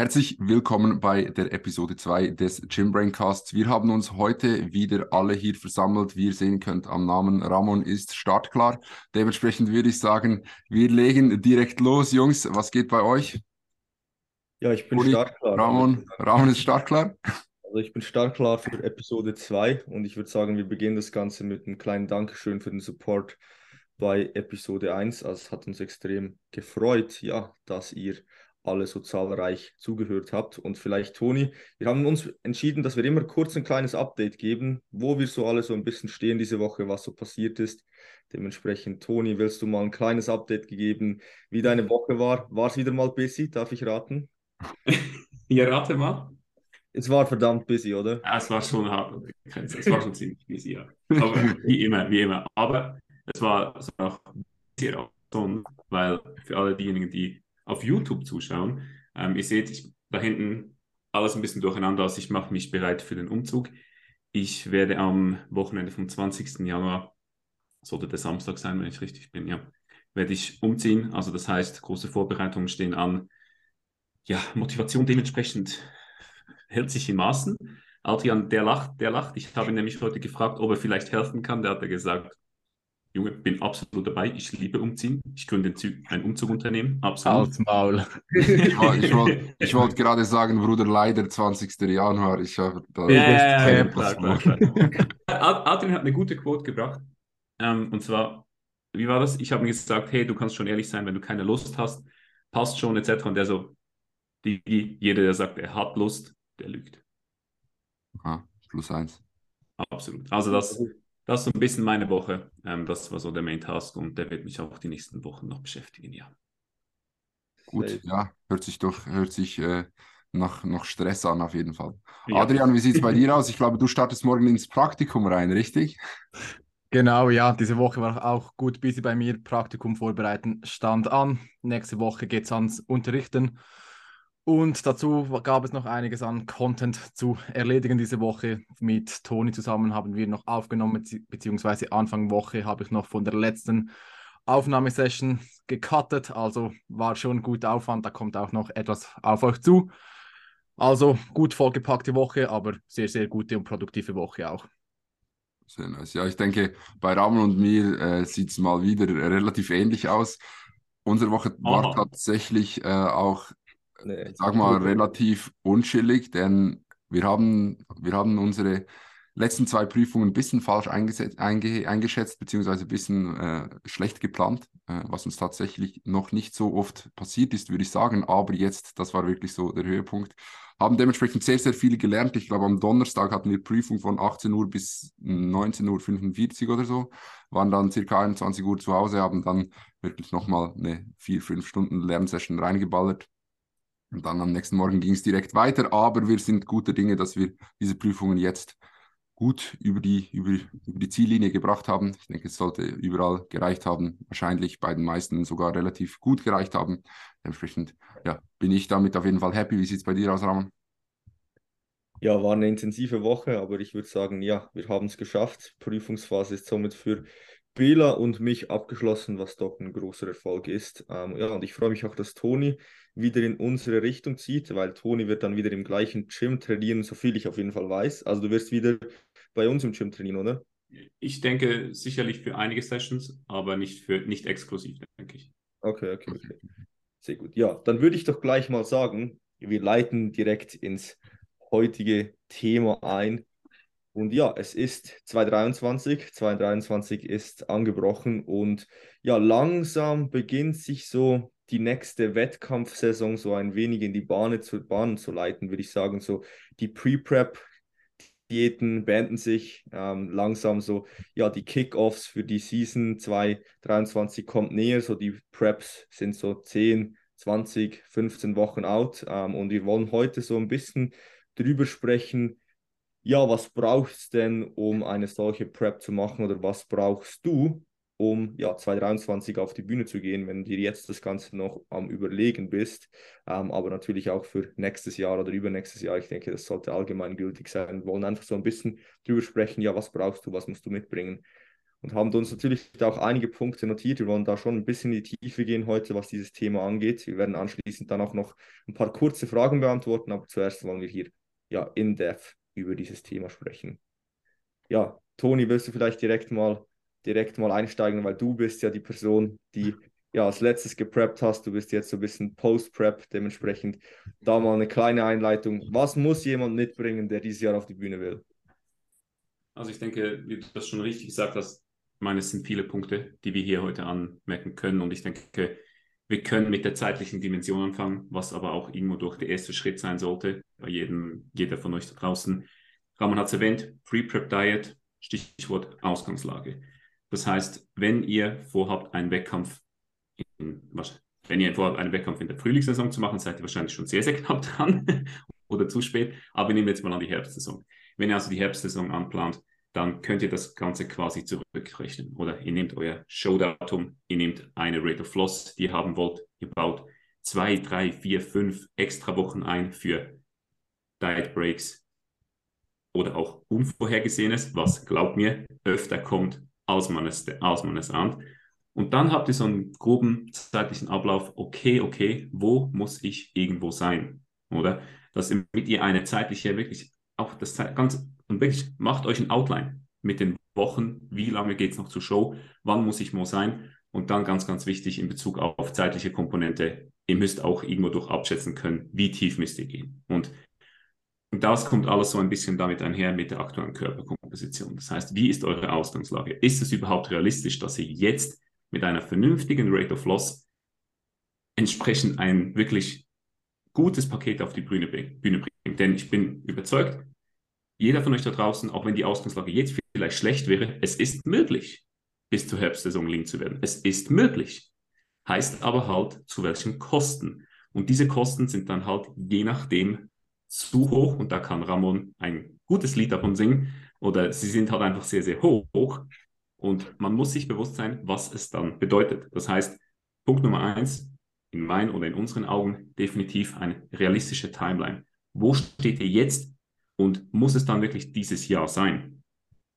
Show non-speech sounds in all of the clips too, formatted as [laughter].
Herzlich willkommen bei der Episode 2 des Gym Braincasts. Wir haben uns heute wieder alle hier versammelt. Wie ihr sehen könnt am Namen, Ramon ist startklar. Dementsprechend würde ich sagen, wir legen direkt los. Jungs, was geht bei euch? Ja, ich bin Uli, startklar. Ramon, Ramon ist startklar. Also ich bin startklar für Episode 2 und ich würde sagen, wir beginnen das Ganze mit einem kleinen Dankeschön für den Support bei Episode 1. Also es hat uns extrem gefreut, ja, dass ihr alle so zahlreich zugehört habt. Und vielleicht, Toni, wir haben uns entschieden, dass wir immer kurz ein kleines Update geben, wo wir so alle so ein bisschen stehen diese Woche, was so passiert ist. Dementsprechend, Toni, willst du mal ein kleines Update gegeben, wie deine Woche war? War es wieder mal busy, darf ich raten? [laughs] ja, rate mal. Es war verdammt busy, oder? Ja, es war schon hart. Es war schon ziemlich busy, ja. Aber wie immer, wie immer. Aber es war, es war auch sehr weil für alle diejenigen, die auf YouTube zuschauen, ähm, ihr seht ich, da hinten alles ein bisschen durcheinander aus. Ich mache mich bereit für den Umzug. Ich werde am Wochenende vom 20. Januar, sollte der Samstag sein, wenn ich richtig bin, ja, werde ich umziehen. Also das heißt, große Vorbereitungen stehen an. Ja, Motivation dementsprechend hält sich in Maßen. Adrian, der lacht, der lacht. Ich habe ihn nämlich heute gefragt, ob er vielleicht helfen kann. Der hat er gesagt, Junge, bin absolut dabei. Ich liebe Umziehen. Ich könnte ein Umzugunternehmen. Absolut. Als Maul. [laughs] ich wollte [laughs] ich wollt gerade sagen, Bruder, leider 20. Januar. Ich habe da. Ja, ja, ja, klar, klar, klar. Adrian hat eine gute Quote gebracht. Ähm, und zwar, wie war das? Ich habe mir gesagt, hey, du kannst schon ehrlich sein, wenn du keine Lust hast, passt schon, etc. Und der so, die, jeder, der sagt, er hat Lust, der lügt. Aha, plus eins. Absolut. Also das das ist so ein bisschen meine Woche. Ähm, das war so der Main Task und der wird mich auch die nächsten Wochen noch beschäftigen, ja. Gut, ja, hört sich doch, hört sich äh, nach, nach Stress an auf jeden Fall. Ja. Adrian, wie sieht es bei dir [laughs] aus? Ich glaube, du startest morgen ins Praktikum rein, richtig? Genau, ja, diese Woche war auch gut busy bei mir. Praktikum vorbereiten stand an. Nächste Woche geht es ans Unterrichten. Und dazu gab es noch einiges an Content zu erledigen diese Woche. Mit Toni zusammen haben wir noch aufgenommen, beziehungsweise Anfang Woche habe ich noch von der letzten Aufnahmesession gecuttet. Also war schon gut Aufwand, da kommt auch noch etwas auf euch zu. Also gut vollgepackte Woche, aber sehr, sehr gute und produktive Woche auch. Sehr nice. Ja, ich denke, bei Ramon und mir äh, sieht es mal wieder relativ ähnlich aus. Unsere Woche war tatsächlich äh, auch nee. sag mal, relativ unschillig, denn wir haben, wir haben unsere letzten zwei Prüfungen ein bisschen falsch einge, eingeschätzt, beziehungsweise ein bisschen äh, schlecht geplant, äh, was uns tatsächlich noch nicht so oft passiert ist, würde ich sagen. Aber jetzt, das war wirklich so der Höhepunkt. Haben dementsprechend sehr, sehr viel gelernt. Ich glaube, am Donnerstag hatten wir Prüfung von 18 Uhr bis 19.45 Uhr oder so, waren dann circa 21 Uhr zu Hause, haben dann wirklich nochmal eine vier, fünf Stunden Lernsession reingeballert. Und dann am nächsten Morgen ging es direkt weiter, aber wir sind guter Dinge, dass wir diese Prüfungen jetzt gut über die, über, über die Ziellinie gebracht haben. Ich denke, es sollte überall gereicht haben, wahrscheinlich bei den meisten sogar relativ gut gereicht haben. Dementsprechend ja, bin ich damit auf jeden Fall happy. Wie sieht es bei dir aus, Ramon? Ja, war eine intensive Woche, aber ich würde sagen, ja, wir haben es geschafft. Prüfungsphase ist somit für Bela und mich abgeschlossen, was doch ein großer Erfolg ist. Ähm, ja, und ich freue mich auch, dass Toni wieder in unsere Richtung zieht, weil Toni wird dann wieder im gleichen Gym trainieren, so viel ich auf jeden Fall weiß. Also du wirst wieder bei uns im Gym trainieren, oder? Ich denke sicherlich für einige Sessions, aber nicht für nicht exklusiv, denke ich. Okay, okay, okay. Sehr gut. Ja, dann würde ich doch gleich mal sagen, wir leiten direkt ins heutige Thema ein. Und ja, es ist 2023, 2023 ist angebrochen und ja, langsam beginnt sich so die nächste Wettkampfsaison so ein wenig in die Bahn zu, Bahn zu leiten, würde ich sagen. So die Pre-Prep-Diäten beenden sich ähm, langsam so. Ja, die Kickoffs für die Season 2023 kommt näher. So die Preps sind so 10, 20, 15 Wochen out. Ähm, und wir wollen heute so ein bisschen drüber sprechen, ja, was brauchst du denn, um eine solche Prep zu machen oder was brauchst du, um ja, 2023 auf die Bühne zu gehen, wenn du dir jetzt das Ganze noch am Überlegen bist, ähm, aber natürlich auch für nächstes Jahr oder übernächstes Jahr. Ich denke, das sollte allgemein gültig sein. Wir wollen einfach so ein bisschen drüber sprechen, ja, was brauchst du, was musst du mitbringen. und haben uns natürlich auch einige Punkte notiert. Wir wollen da schon ein bisschen in die Tiefe gehen heute, was dieses Thema angeht. Wir werden anschließend dann auch noch ein paar kurze Fragen beantworten, aber zuerst wollen wir hier ja in depth über dieses Thema sprechen. Ja, Toni, willst du vielleicht direkt mal direkt mal einsteigen, weil du bist ja die Person, die ja als letztes gepreppt hast. Du bist jetzt so ein bisschen Post-Prep, dementsprechend da mal eine kleine Einleitung. Was muss jemand mitbringen, der dieses Jahr auf die Bühne will? Also ich denke, wie du das schon richtig gesagt hast, meine, es sind viele Punkte, die wir hier heute anmerken können. Und ich denke, wir können mit der zeitlichen Dimension anfangen, was aber auch irgendwo durch der erste Schritt sein sollte, bei jedem, jeder von euch da draußen. Ramon hat es erwähnt, Pre-Prep-Diet, Stichwort Ausgangslage. Das heißt, wenn ihr vorhabt, einen Wettkampf in, wenn ihr vorhabt, einen Wettkampf in der Frühlingssaison zu machen, seid ihr wahrscheinlich schon sehr, sehr knapp [laughs] dran oder zu spät. Aber wir nehmen jetzt mal an die Herbstsaison. Wenn ihr also die Herbstsaison anplant, dann könnt ihr das Ganze quasi zurückrechnen. Oder ihr nehmt euer Showdatum, ihr nehmt eine Rate of Floss, die ihr haben wollt, ihr baut zwei, drei, vier, fünf extra Wochen ein für Diet Breaks oder auch Unvorhergesehenes, was, glaubt mir, öfter kommt, als man es, als man es ahnt. Und dann habt ihr so einen groben zeitlichen Ablauf, okay, okay, wo muss ich irgendwo sein? Oder? Dass mit ihr eine zeitliche, wirklich auch das ganz und wirklich macht euch ein Outline mit den Wochen, wie lange geht es noch zur Show, wann muss ich wo sein und dann ganz, ganz wichtig in Bezug auf zeitliche Komponente, ihr müsst auch irgendwo durch abschätzen können, wie tief müsst ihr gehen. Und, das kommt alles so ein bisschen damit einher mit der aktuellen Körperkomposition. Das heißt, wie ist eure Ausgangslage? Ist es überhaupt realistisch, dass ihr jetzt mit einer vernünftigen Rate of Loss entsprechend ein wirklich gutes Paket auf die Bühne bringt? Denn ich bin überzeugt, jeder von euch da draußen, auch wenn die Ausgangslage jetzt vielleicht schlecht wäre, es ist möglich, bis zur Herbstsaison lean zu werden. Es ist möglich. Heißt aber halt, zu welchen Kosten. Und diese Kosten sind dann halt je nachdem zu hoch und da kann Ramon ein gutes Lied davon singen oder sie sind halt einfach sehr, sehr hoch und man muss sich bewusst sein, was es dann bedeutet. Das heißt, Punkt Nummer eins, in meinen oder in unseren Augen definitiv eine realistische Timeline. Wo steht ihr jetzt und muss es dann wirklich dieses Jahr sein?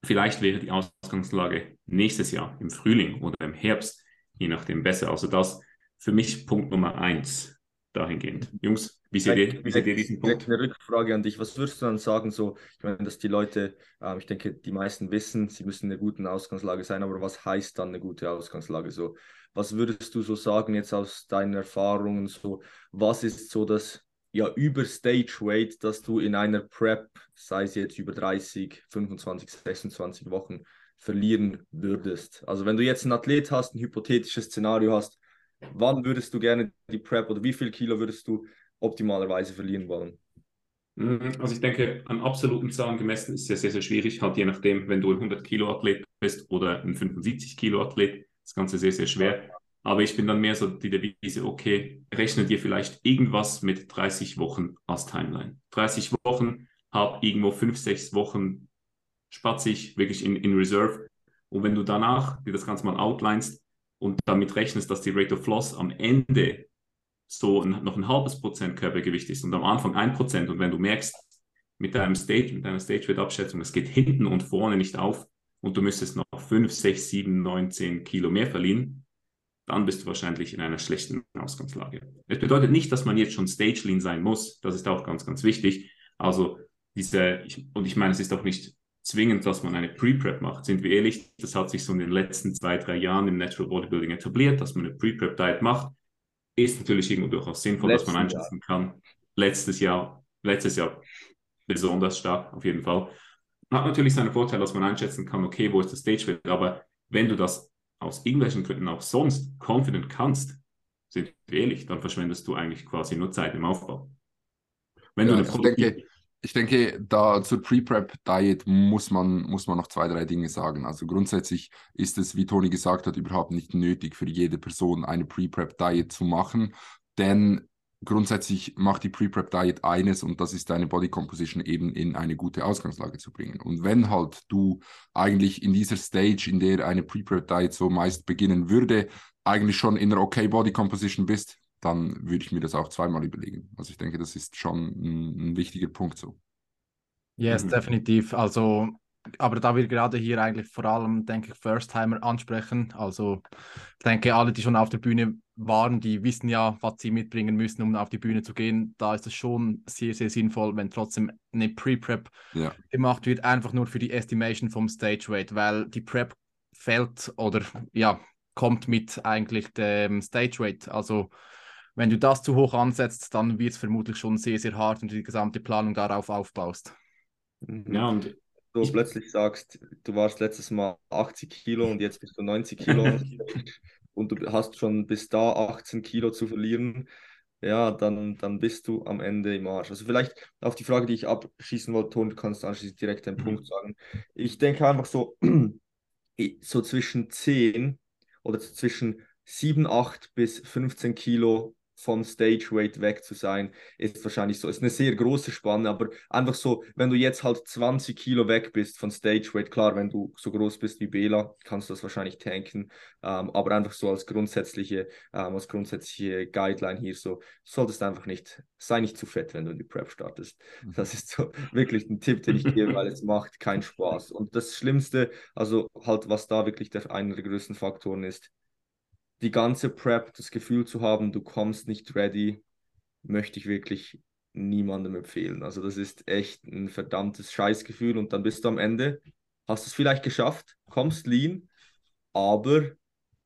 Vielleicht wäre die Ausgangslage nächstes Jahr im Frühling oder im Herbst, je nachdem besser. Also das für mich Punkt Nummer eins dahingehend. Jungs, wie seht ihr, wie seht ihr diesen Punkt? Eine Rückfrage an dich. Was würdest du dann sagen, so, ich meine, dass die Leute, äh, ich denke, die meisten wissen, sie müssen in einer guten Ausgangslage sein, aber was heißt dann eine gute Ausgangslage? So, was würdest du so sagen jetzt aus deinen Erfahrungen? So, was ist so das ja über Stage Weight, dass du in einer Prep, sei es jetzt über 30, 25, 26 Wochen, verlieren würdest. Also wenn du jetzt einen Athlet hast, ein hypothetisches Szenario hast, wann würdest du gerne die Prep oder wie viel Kilo würdest du optimalerweise verlieren wollen? Mhm, also ich denke, an absoluten Zahlen gemessen ist es sehr, sehr schwierig, halt je nachdem, wenn du ein 100 Kilo Athlet bist oder ein 75 Kilo Athlet, das Ganze sehr, sehr schwer. Aber ich bin dann mehr so die Devise, okay, rechne dir vielleicht irgendwas mit 30 Wochen als Timeline. 30 Wochen, hab irgendwo 5, 6 Wochen spatzig, wirklich in, in Reserve. Und wenn du danach dir das Ganze mal outlinest und damit rechnest, dass die Rate of Loss am Ende so ein, noch ein halbes Prozent Körpergewicht ist und am Anfang ein Prozent und wenn du merkst, mit deinem Stage, mit deiner Stage-Weight-Abschätzung, es geht hinten und vorne nicht auf und du müsstest noch 5, 6, 7, 9, 10 Kilo mehr verlieren, dann bist du wahrscheinlich in einer schlechten Ausgangslage. Es bedeutet nicht, dass man jetzt schon Stage Lean sein muss. Das ist auch ganz, ganz wichtig. Also diese, ich, und ich meine, es ist auch nicht zwingend, dass man eine Pre-Prep macht. Sind wir ehrlich, das hat sich so in den letzten zwei, drei Jahren im Natural Bodybuilding etabliert, dass man eine Pre-Prep-Diet macht. Ist natürlich irgendwo durchaus sinnvoll, Letzten dass man einschätzen Jahr. kann. Letztes Jahr, letztes Jahr besonders stark, auf jeden Fall. Hat natürlich seinen Vorteil, dass man einschätzen kann, okay, wo ist das Stage-Wert, aber wenn du das aus irgendwelchen Gründen auch sonst confident kannst, sind wir ehrlich, dann verschwendest du eigentlich quasi nur Zeit im Aufbau. Wenn ja, du ich, denke, ich denke, da zur Pre-Prep-Diet muss man, muss man noch zwei, drei Dinge sagen. Also grundsätzlich ist es, wie Toni gesagt hat, überhaupt nicht nötig für jede Person eine Pre-Prep-Diet zu machen, denn grundsätzlich macht die Pre-Prep Diet eines und das ist deine Body Composition eben in eine gute Ausgangslage zu bringen. Und wenn halt du eigentlich in dieser Stage, in der eine Pre-Prep Diet so meist beginnen würde, eigentlich schon in einer okay Body Composition bist, dann würde ich mir das auch zweimal überlegen. Also ich denke, das ist schon ein, ein wichtiger Punkt so. Yes, mhm. definitiv. Also aber da wir gerade hier eigentlich vor allem, denke ich, First-Timer ansprechen, also ich denke, alle, die schon auf der Bühne waren, die wissen ja, was sie mitbringen müssen, um auf die Bühne zu gehen. Da ist es schon sehr, sehr sinnvoll, wenn trotzdem eine Pre-Prep ja. gemacht wird, einfach nur für die Estimation vom Stage Weight, weil die Prep fällt oder ja, kommt mit eigentlich dem Stage Weight. Also wenn du das zu hoch ansetzt, dann wird es vermutlich schon sehr, sehr hart und die gesamte Planung darauf aufbaust. Mhm. Ja, und du ich... plötzlich sagst, du warst letztes Mal 80 Kilo und jetzt bist du 90 Kilo [laughs] und du hast schon bis da 18 Kilo zu verlieren, ja, dann, dann bist du am Ende im Arsch. Also vielleicht auf die Frage, die ich abschießen wollte, Ton, du kannst anschließend direkt einen mhm. Punkt sagen. Ich denke einfach so, [clears throat] so zwischen 10 oder zwischen 7, 8 bis 15 Kilo vom Stage Weight weg zu sein, ist wahrscheinlich so. Ist eine sehr große Spanne, aber einfach so, wenn du jetzt halt 20 Kilo weg bist von Stage Weight, klar, wenn du so groß bist wie Bela, kannst du das wahrscheinlich tanken, ähm, aber einfach so als grundsätzliche, ähm, als grundsätzliche Guideline hier so, solltest einfach nicht, sei nicht zu fett, wenn du in die Prep startest. Mhm. Das ist so [laughs] wirklich ein Tipp, den ich gebe, weil es macht keinen Spaß. Und das Schlimmste, also halt, was da wirklich der, einer der größten Faktoren ist, die ganze Prep, das Gefühl zu haben, du kommst nicht ready, möchte ich wirklich niemandem empfehlen. Also das ist echt ein verdammtes Scheißgefühl und dann bist du am Ende, hast es vielleicht geschafft, kommst lean, aber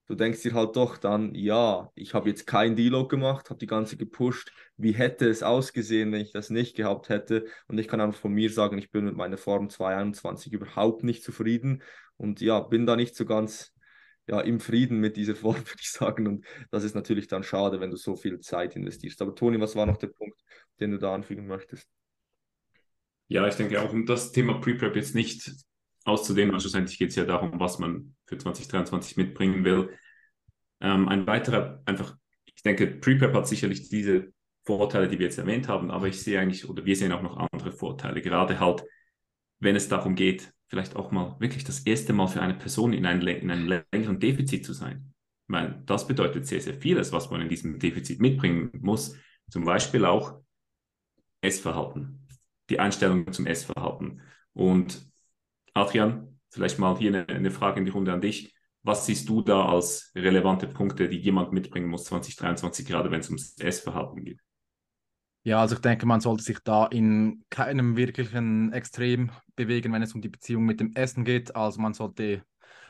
du denkst dir halt doch dann, ja, ich habe jetzt kein Deload gemacht, habe die ganze gepusht. Wie hätte es ausgesehen, wenn ich das nicht gehabt hätte? Und ich kann einfach von mir sagen, ich bin mit meiner Form 221 überhaupt nicht zufrieden und ja, bin da nicht so ganz ja, im Frieden mit dieser Form, [laughs] würde ich sagen. Und das ist natürlich dann schade, wenn du so viel Zeit investierst. Aber Toni, was war noch der Punkt, den du da anfügen möchtest? Ja, ich denke auch, um das Thema Pre-Prep jetzt nicht auszudehnen, weil schlussendlich geht es ja darum, was man für 2023 mitbringen will. Ähm, ein weiterer, einfach, ich denke, Pre-Prep hat sicherlich diese Vorteile, die wir jetzt erwähnt haben, aber ich sehe eigentlich, oder wir sehen auch noch andere Vorteile, gerade halt, wenn es darum geht, vielleicht auch mal wirklich das erste Mal für eine Person in, ein, in einem längeren Defizit zu sein. Weil das bedeutet sehr, sehr vieles, was man in diesem Defizit mitbringen muss. Zum Beispiel auch Essverhalten, die Einstellung zum Essverhalten. Und Adrian, vielleicht mal hier eine, eine Frage in die Runde an dich. Was siehst du da als relevante Punkte, die jemand mitbringen muss 2023, gerade wenn es ums Essverhalten geht? Ja, also ich denke, man sollte sich da in keinem wirklichen Extrem bewegen, wenn es um die Beziehung mit dem Essen geht. Also man sollte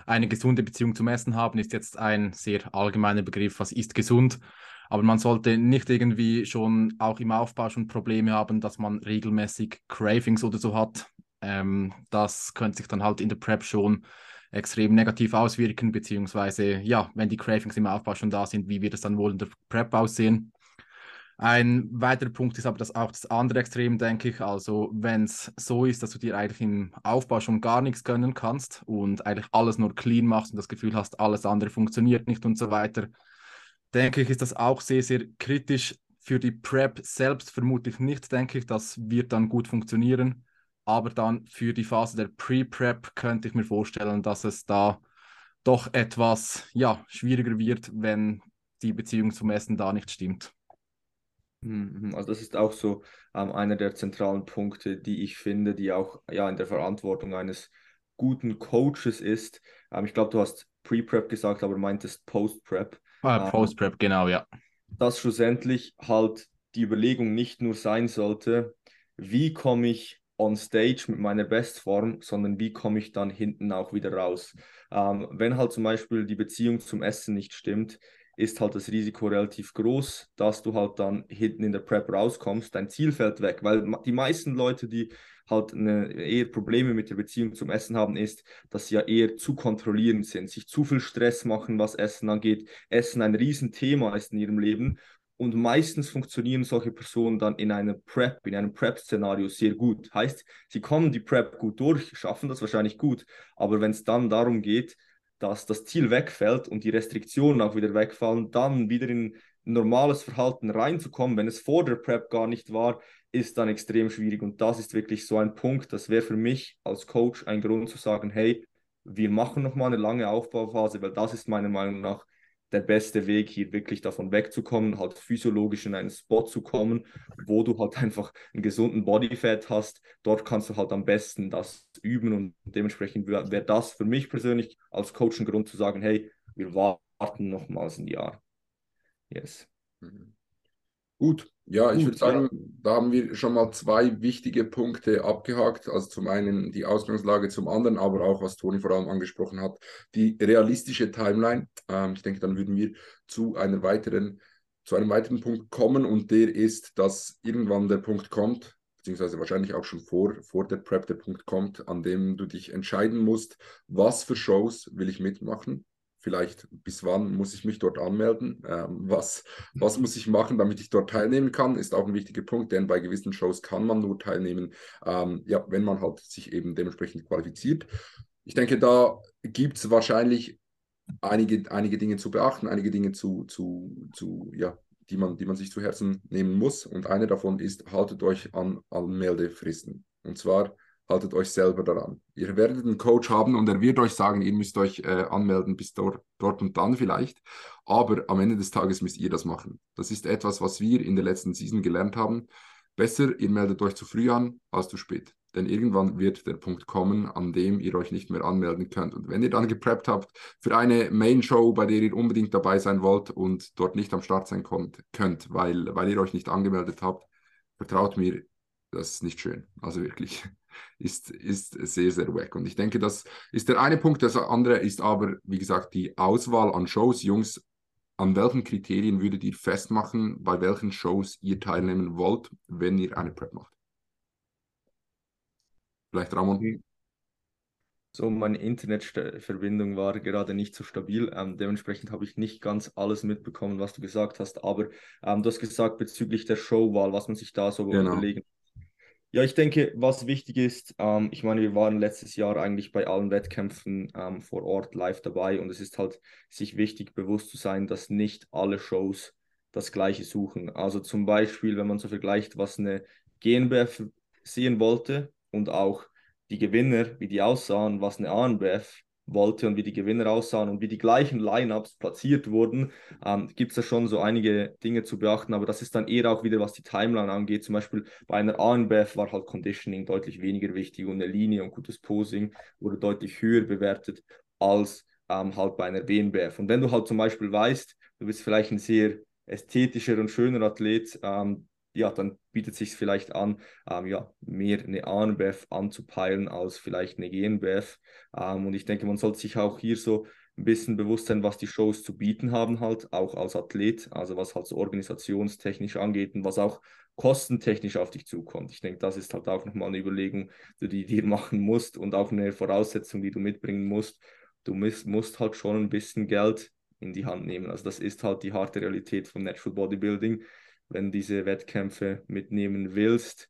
eine gesunde Beziehung zum Essen haben, ist jetzt ein sehr allgemeiner Begriff, was ist gesund. Aber man sollte nicht irgendwie schon auch im Aufbau schon Probleme haben, dass man regelmäßig Cravings oder so hat. Ähm, das könnte sich dann halt in der Prep schon extrem negativ auswirken, beziehungsweise ja, wenn die Cravings im Aufbau schon da sind, wie wird es dann wohl in der Prep aussehen? Ein weiterer Punkt ist aber das auch das andere Extrem, denke ich. Also, wenn es so ist, dass du dir eigentlich im Aufbau schon gar nichts gönnen kannst und eigentlich alles nur clean machst und das Gefühl hast, alles andere funktioniert nicht und so weiter, denke ich, ist das auch sehr, sehr kritisch. Für die Prep selbst vermutlich nicht, denke ich. Das wird dann gut funktionieren. Aber dann für die Phase der Pre-Prep könnte ich mir vorstellen, dass es da doch etwas ja, schwieriger wird, wenn die Beziehung zum Essen da nicht stimmt. Mhm, also das ist auch so ähm, einer der zentralen Punkte, die ich finde, die auch ja in der Verantwortung eines guten Coaches ist. Ähm, ich glaube, du hast Pre-Prep gesagt, aber meintest Post-Prep. Ah, ähm, Post-Prep, genau, ja. Dass schlussendlich halt die Überlegung nicht nur sein sollte, wie komme ich on stage mit meiner Bestform, sondern wie komme ich dann hinten auch wieder raus. Ähm, wenn halt zum Beispiel die Beziehung zum Essen nicht stimmt, ist halt das Risiko relativ groß, dass du halt dann hinten in der Prep rauskommst, dein Ziel fällt weg, weil die meisten Leute, die halt eine, eher Probleme mit der Beziehung zum Essen haben, ist, dass sie ja eher zu kontrollierend sind, sich zu viel Stress machen, was Essen angeht, Essen ein Riesenthema ist in ihrem Leben. Und meistens funktionieren solche Personen dann in einer Prep, in einem Prep-Szenario sehr gut. Heißt, sie kommen die Prep gut durch, schaffen das wahrscheinlich gut, aber wenn es dann darum geht, dass das Ziel wegfällt und die Restriktionen auch wieder wegfallen, dann wieder in normales Verhalten reinzukommen, wenn es vor der Prep gar nicht war, ist dann extrem schwierig. Und das ist wirklich so ein Punkt, das wäre für mich als Coach ein Grund zu sagen, hey, wir machen nochmal eine lange Aufbauphase, weil das ist meiner Meinung nach der beste Weg, hier wirklich davon wegzukommen, halt physiologisch in einen Spot zu kommen, wo du halt einfach einen gesunden Bodyfat hast. Dort kannst du halt am besten das üben und dementsprechend wäre das für mich persönlich als Coach ein Grund zu sagen, hey, wir warten nochmals ein Jahr. Yes. Mhm. Gut, ja, ich würde sagen, ja. da haben wir schon mal zwei wichtige Punkte abgehakt. Also zum einen die Ausgangslage, zum anderen aber auch, was Toni vor allem angesprochen hat, die realistische Timeline. Ähm, ich denke, dann würden wir zu einer weiteren, zu einem weiteren Punkt kommen und der ist, dass irgendwann der Punkt kommt, beziehungsweise wahrscheinlich auch schon vor, vor der Prep der Punkt kommt, an dem du dich entscheiden musst, was für Shows will ich mitmachen vielleicht bis wann muss ich mich dort anmelden, ähm, was, was muss ich machen, damit ich dort teilnehmen kann, ist auch ein wichtiger Punkt, denn bei gewissen Shows kann man nur teilnehmen, ähm, ja, wenn man halt sich eben dementsprechend qualifiziert. Ich denke, da gibt es wahrscheinlich einige, einige Dinge zu beachten, einige Dinge zu, zu, zu ja, die man, die man sich zu Herzen nehmen muss. Und eine davon ist, haltet euch an Anmeldefristen. Und zwar haltet euch selber daran. Ihr werdet einen Coach haben und er wird euch sagen, ihr müsst euch äh, anmelden bis dort, dort und dann vielleicht. Aber am Ende des Tages müsst ihr das machen. Das ist etwas, was wir in der letzten Season gelernt haben. Besser, ihr meldet euch zu früh an als zu spät. Denn irgendwann wird der Punkt kommen, an dem ihr euch nicht mehr anmelden könnt. Und wenn ihr dann gepreppt habt für eine Main-Show, bei der ihr unbedingt dabei sein wollt und dort nicht am Start sein könnt, weil, weil ihr euch nicht angemeldet habt, vertraut mir, das ist nicht schön. Also wirklich [laughs] ist, ist sehr, sehr wack. Und ich denke, das ist der eine Punkt. Das andere ist aber, wie gesagt, die Auswahl an Shows. Jungs, an welchen Kriterien würdet ihr festmachen, bei welchen Shows ihr teilnehmen wollt, wenn ihr eine Prep macht? Vielleicht Ramon? So, meine Internetverbindung war gerade nicht so stabil. Ähm, dementsprechend habe ich nicht ganz alles mitbekommen, was du gesagt hast. Aber ähm, du hast gesagt bezüglich der Showwahl, was man sich da so genau. überlegen ja, ich denke, was wichtig ist, ähm, ich meine, wir waren letztes Jahr eigentlich bei allen Wettkämpfen ähm, vor Ort live dabei und es ist halt sich wichtig, bewusst zu sein, dass nicht alle Shows das Gleiche suchen. Also zum Beispiel, wenn man so vergleicht, was eine GNBF sehen wollte und auch die Gewinner, wie die aussahen, was eine ANBF wollte und wie die Gewinner aussahen und wie die gleichen Lineups platziert wurden, ähm, gibt es da schon so einige Dinge zu beachten, aber das ist dann eher auch wieder, was die Timeline angeht. Zum Beispiel bei einer ANBF war halt Conditioning deutlich weniger wichtig und eine Linie und gutes Posing wurde deutlich höher bewertet als ähm, halt bei einer WNBF. Und wenn du halt zum Beispiel weißt, du bist vielleicht ein sehr ästhetischer und schöner Athlet, ähm, ja, dann bietet sich vielleicht an, ähm, ja, mehr eine ANBF anzupeilen als vielleicht eine GNBF. Ähm, und ich denke, man sollte sich auch hier so ein bisschen bewusst sein, was die Shows zu bieten haben, halt, auch als Athlet, also was halt so organisationstechnisch angeht und was auch kostentechnisch auf dich zukommt. Ich denke, das ist halt auch nochmal eine Überlegung, die du dir [laughs] machen musst und auch eine Voraussetzung, die du mitbringen musst. Du musst, musst halt schon ein bisschen Geld in die Hand nehmen. Also das ist halt die harte Realität von Natural Bodybuilding wenn diese Wettkämpfe mitnehmen willst,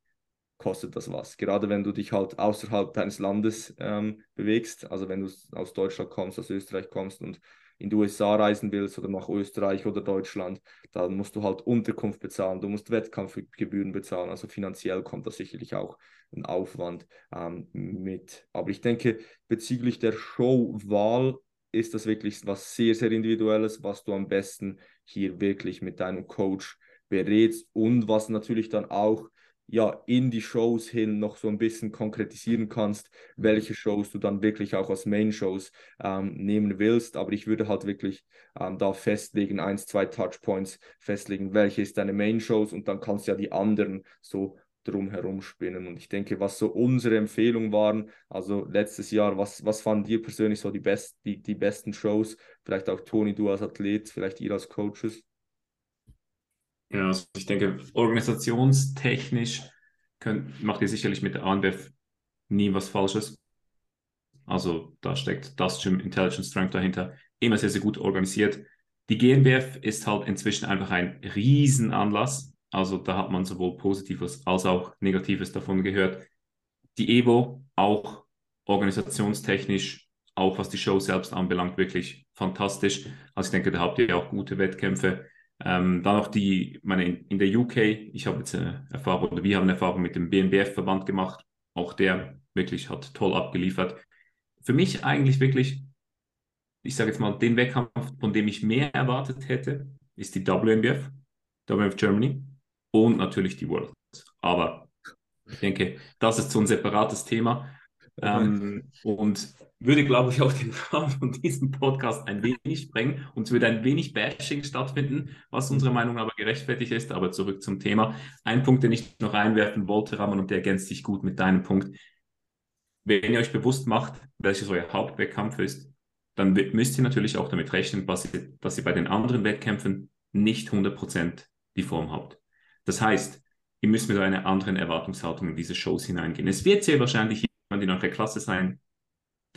kostet das was. Gerade wenn du dich halt außerhalb deines Landes ähm, bewegst, also wenn du aus Deutschland kommst, aus Österreich kommst und in die USA reisen willst oder nach Österreich oder Deutschland, dann musst du halt Unterkunft bezahlen, du musst Wettkampfgebühren bezahlen, also finanziell kommt da sicherlich auch ein Aufwand ähm, mit. Aber ich denke, bezüglich der Showwahl ist das wirklich was sehr, sehr Individuelles, was du am besten hier wirklich mit deinem Coach berätst und was natürlich dann auch ja in die Shows hin noch so ein bisschen konkretisieren kannst, welche Shows du dann wirklich auch als Main-Shows ähm, nehmen willst. Aber ich würde halt wirklich ähm, da festlegen, eins, zwei Touchpoints festlegen, welche ist deine Main-Shows und dann kannst du ja die anderen so drumherum spinnen. Und ich denke, was so unsere Empfehlungen waren, also letztes Jahr, was, was fanden dir persönlich so die, best, die, die besten Shows? Vielleicht auch Toni, du als Athlet, vielleicht ihr als Coaches? Ja, also ich denke, organisationstechnisch könnt, macht ihr sicherlich mit der ANBF nie was Falsches. Also da steckt das Gym Intelligence Strength dahinter. Immer sehr, sehr gut organisiert. Die GmbF ist halt inzwischen einfach ein Riesenanlass. Also da hat man sowohl Positives als auch Negatives davon gehört. Die Evo auch organisationstechnisch, auch was die Show selbst anbelangt, wirklich fantastisch. Also ich denke, da habt ihr auch gute Wettkämpfe. Ähm, dann noch die, meine, in der UK, ich habe jetzt eine Erfahrung, oder wir haben eine Erfahrung mit dem BNBF-Verband gemacht. Auch der wirklich hat toll abgeliefert. Für mich eigentlich wirklich ich sage jetzt mal, den Wettkampf, von dem ich mehr erwartet hätte, ist die WNBF, WNBF Germany und natürlich die Worlds. Aber ich denke, das ist so ein separates Thema. Ähm, und würde, glaube ich, auch den Rahmen von diesem Podcast ein wenig sprengen und es würde ein wenig Bashing stattfinden, was unserer Meinung aber gerechtfertigt ist. Aber zurück zum Thema. Ein Punkt, den ich noch einwerfen wollte, Ramon, und der ergänzt sich gut mit deinem Punkt. Wenn ihr euch bewusst macht, welches euer Hauptwettkampf ist, dann müsst ihr natürlich auch damit rechnen, dass ihr, dass ihr bei den anderen Wettkämpfen nicht 100% die Form habt. Das heißt, ihr müsst mit einer anderen Erwartungshaltung in diese Shows hineingehen. Es wird sehr wahrscheinlich jemand in eurer Klasse sein,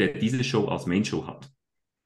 der diese Show als Main Show hat.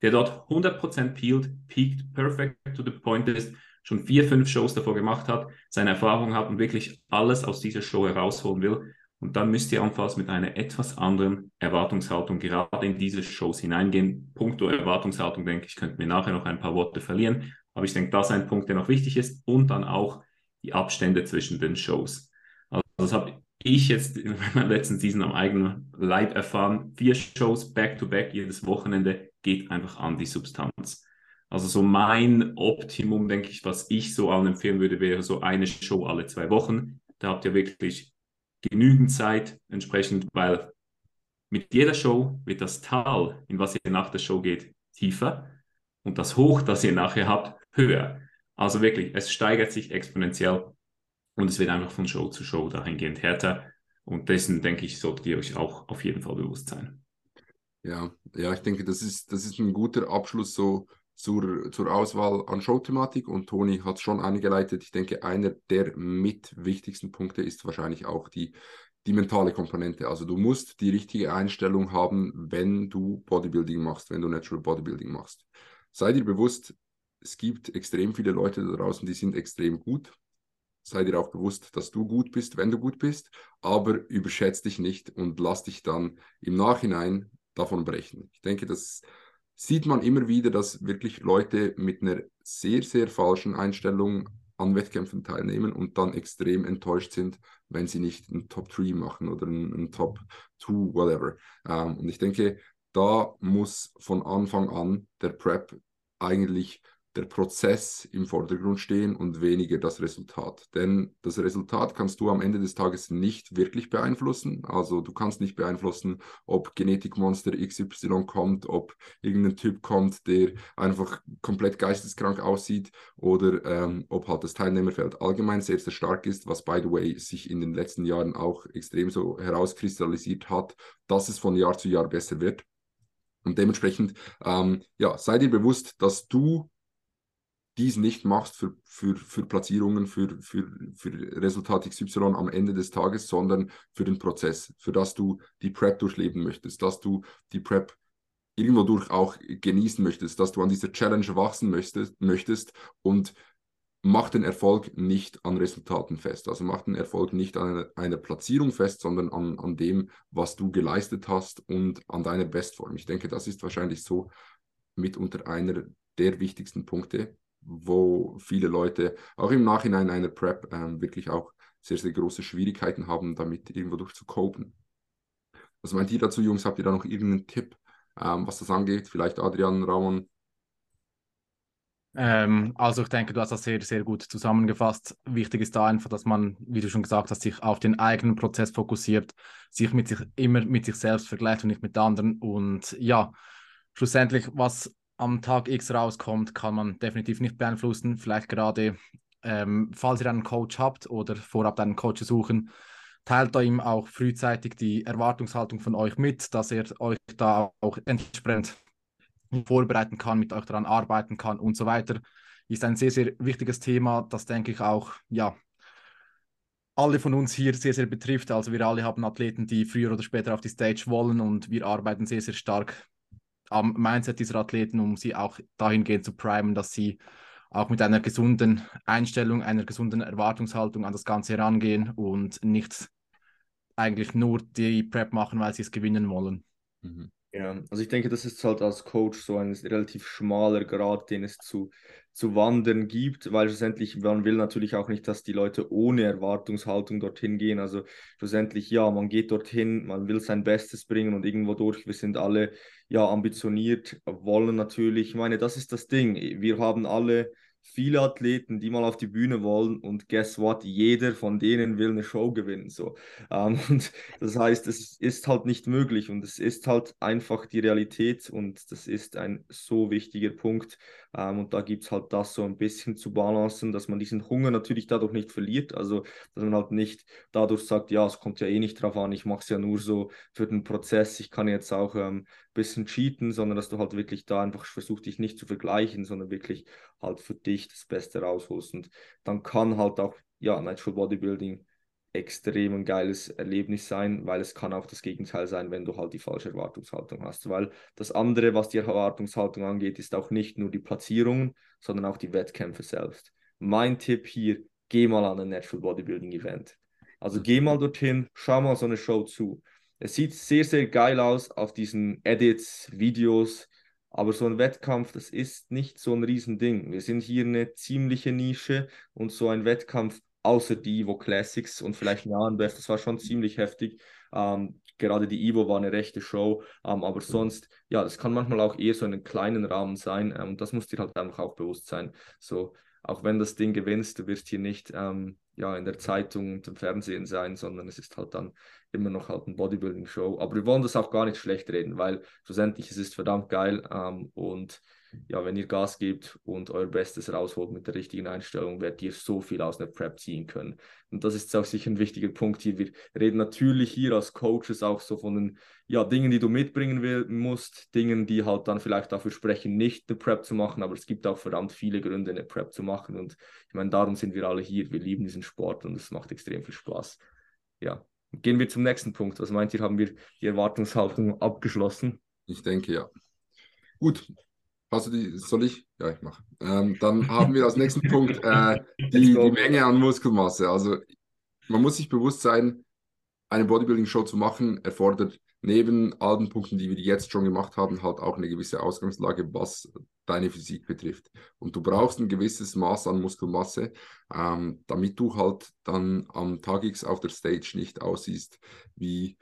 Der dort 100% peeled, peaked, perfect to the point ist, schon vier, fünf Shows davor gemacht hat, seine Erfahrung hat und wirklich alles aus dieser Show herausholen will. Und dann müsst ihr anfangs mit einer etwas anderen Erwartungshaltung gerade in diese Shows hineingehen. Punkto Erwartungshaltung, denke ich, könnten wir nachher noch ein paar Worte verlieren. Aber ich denke, das ist ein Punkt, der noch wichtig ist. Und dann auch die Abstände zwischen den Shows. Also das habe ich jetzt in meiner letzten Season am eigenen Leib erfahren. Vier Shows back-to-back -back, jedes Wochenende geht einfach an die Substanz. Also so mein Optimum, denke ich, was ich so allen empfehlen würde, wäre so eine Show alle zwei Wochen. Da habt ihr wirklich genügend Zeit entsprechend, weil mit jeder Show wird das Tal, in was ihr nach der Show geht, tiefer und das Hoch, das ihr nachher habt, höher. Also wirklich, es steigert sich exponentiell und es wird einfach von Show zu Show dahingehend härter. Und dessen, denke ich, solltet ihr euch auch auf jeden Fall bewusst sein. Ja, ja, ich denke, das ist, das ist ein guter Abschluss so zur, zur Auswahl an Showthematik und Toni hat schon eingeleitet. Ich denke, einer der mit wichtigsten Punkte ist wahrscheinlich auch die, die mentale Komponente. Also du musst die richtige Einstellung haben, wenn du Bodybuilding machst, wenn du Natural Bodybuilding machst. Sei dir bewusst, es gibt extrem viele Leute da draußen, die sind extrem gut. Sei dir auch bewusst, dass du gut bist, wenn du gut bist, aber überschätz dich nicht und lass dich dann im Nachhinein davon brechen. Ich denke, das sieht man immer wieder, dass wirklich Leute mit einer sehr, sehr falschen Einstellung an Wettkämpfen teilnehmen und dann extrem enttäuscht sind, wenn sie nicht einen Top 3 machen oder einen, einen Top 2, whatever. Ähm, und ich denke, da muss von Anfang an der Prep eigentlich der Prozess im Vordergrund stehen und weniger das Resultat. Denn das Resultat kannst du am Ende des Tages nicht wirklich beeinflussen. Also du kannst nicht beeinflussen, ob Genetikmonster XY kommt, ob irgendein Typ kommt, der einfach komplett geisteskrank aussieht oder ähm, ob halt das Teilnehmerfeld allgemein sehr, sehr stark ist, was by the way sich in den letzten Jahren auch extrem so herauskristallisiert hat, dass es von Jahr zu Jahr besser wird. Und dementsprechend, ähm, ja, sei dir bewusst, dass du dies nicht machst für, für, für Platzierungen, für, für, für Resultat XY am Ende des Tages, sondern für den Prozess, für das du die Prep durchleben möchtest, dass du die Prep irgendwo durch auch genießen möchtest, dass du an dieser Challenge wachsen möchtest, möchtest und mach den Erfolg nicht an Resultaten fest. Also mach den Erfolg nicht an einer, einer Platzierung fest, sondern an, an dem, was du geleistet hast und an deiner Bestform. Ich denke, das ist wahrscheinlich so mitunter einer der wichtigsten Punkte, wo viele Leute auch im Nachhinein einer Prep ähm, wirklich auch sehr, sehr große Schwierigkeiten haben, damit irgendwo durchzukopen. Was meint ihr dazu, Jungs? Habt ihr da noch irgendeinen Tipp, ähm, was das angeht? Vielleicht Adrian, Ramon? Ähm, also ich denke, du hast das sehr, sehr gut zusammengefasst. Wichtig ist da einfach, dass man, wie du schon gesagt hast, sich auf den eigenen Prozess fokussiert, sich mit sich immer mit sich selbst vergleicht und nicht mit anderen. Und ja, schlussendlich, was am Tag X rauskommt, kann man definitiv nicht beeinflussen. Vielleicht gerade, ähm, falls ihr einen Coach habt oder vorab einen Coach suchen, teilt ihm auch frühzeitig die Erwartungshaltung von euch mit, dass er euch da auch entsprechend vorbereiten kann, mit euch daran arbeiten kann und so weiter. Ist ein sehr, sehr wichtiges Thema, das denke ich auch, ja, alle von uns hier sehr, sehr betrifft. Also wir alle haben Athleten, die früher oder später auf die Stage wollen und wir arbeiten sehr, sehr stark am Mindset dieser Athleten, um sie auch dahingehend zu primen, dass sie auch mit einer gesunden Einstellung, einer gesunden Erwartungshaltung an das Ganze herangehen und nicht eigentlich nur die Prep machen, weil sie es gewinnen wollen. Mhm. Ja, also ich denke, das ist halt als Coach so ein relativ schmaler Grad, den es zu, zu wandern gibt, weil schlussendlich, man will natürlich auch nicht, dass die Leute ohne Erwartungshaltung dorthin gehen. Also schlussendlich, ja, man geht dorthin, man will sein Bestes bringen und irgendwo durch, wir sind alle ja ambitioniert, wollen natürlich, ich meine, das ist das Ding. Wir haben alle viele Athleten, die mal auf die Bühne wollen und guess what, jeder von denen will eine Show gewinnen. So. Ähm, [laughs] und das heißt, es ist halt nicht möglich und es ist halt einfach die Realität und das ist ein so wichtiger Punkt. Ähm, und da gibt es halt das so ein bisschen zu balancen, dass man diesen Hunger natürlich dadurch nicht verliert. Also, dass man halt nicht dadurch sagt, ja, es kommt ja eh nicht drauf an, ich mache es ja nur so für den Prozess, ich kann jetzt auch ein ähm, bisschen cheaten, sondern dass du halt wirklich da einfach versuchst, dich nicht zu vergleichen, sondern wirklich halt für dich das Beste rausholst. Und dann kann halt auch, ja, Natural Bodybuilding extrem ein geiles Erlebnis sein, weil es kann auch das Gegenteil sein, wenn du halt die falsche Erwartungshaltung hast. Weil das andere, was die Erwartungshaltung angeht, ist auch nicht nur die Platzierungen, sondern auch die Wettkämpfe selbst. Mein Tipp hier, geh mal an ein Natural Bodybuilding Event. Also geh mal dorthin, schau mal so eine Show zu. Es sieht sehr, sehr geil aus auf diesen Edits, Videos, aber so ein Wettkampf, das ist nicht so ein Riesending. Wir sind hier eine ziemliche Nische und so ein Wettkampf außer die Evo Classics und vielleicht Nahenberg, das war schon ziemlich heftig. Ähm, gerade die Evo war eine rechte Show, ähm, aber sonst, ja, das kann manchmal auch eher so in einem kleinen Rahmen sein ähm, und das muss dir halt einfach auch bewusst sein. So, auch wenn das Ding gewinnst, du wirst hier nicht ähm, ja, in der Zeitung und im Fernsehen sein, sondern es ist halt dann immer noch halt eine Bodybuilding-Show. Aber wir wollen das auch gar nicht schlecht reden, weil schlussendlich es ist verdammt geil ähm, und ja, wenn ihr Gas gebt und euer Bestes rausholt mit der richtigen Einstellung, werdet ihr so viel aus einer Prep ziehen können. Und das ist auch sicher ein wichtiger Punkt hier. Wir reden natürlich hier als Coaches auch so von den ja, Dingen, die du mitbringen will, musst, Dingen, die halt dann vielleicht dafür sprechen, nicht eine Prep zu machen, aber es gibt auch verdammt viele Gründe, eine Prep zu machen. Und ich meine, darum sind wir alle hier. Wir lieben diesen Sport und es macht extrem viel Spaß. Ja. Gehen wir zum nächsten Punkt. Was meint ihr, haben wir die Erwartungshaltung abgeschlossen? Ich denke ja. Gut, Hast du die, soll ich? Ja, ich mache. Ähm, dann haben wir als nächsten [laughs] Punkt äh, die, die Menge an Muskelmasse. Also man muss sich bewusst sein, eine Bodybuilding-Show zu machen, erfordert neben allen Punkten, die wir jetzt schon gemacht haben, halt auch eine gewisse Ausgangslage, was deine Physik betrifft. Und du brauchst ein gewisses Maß an Muskelmasse, ähm, damit du halt dann am Tag X auf der Stage nicht aussiehst wie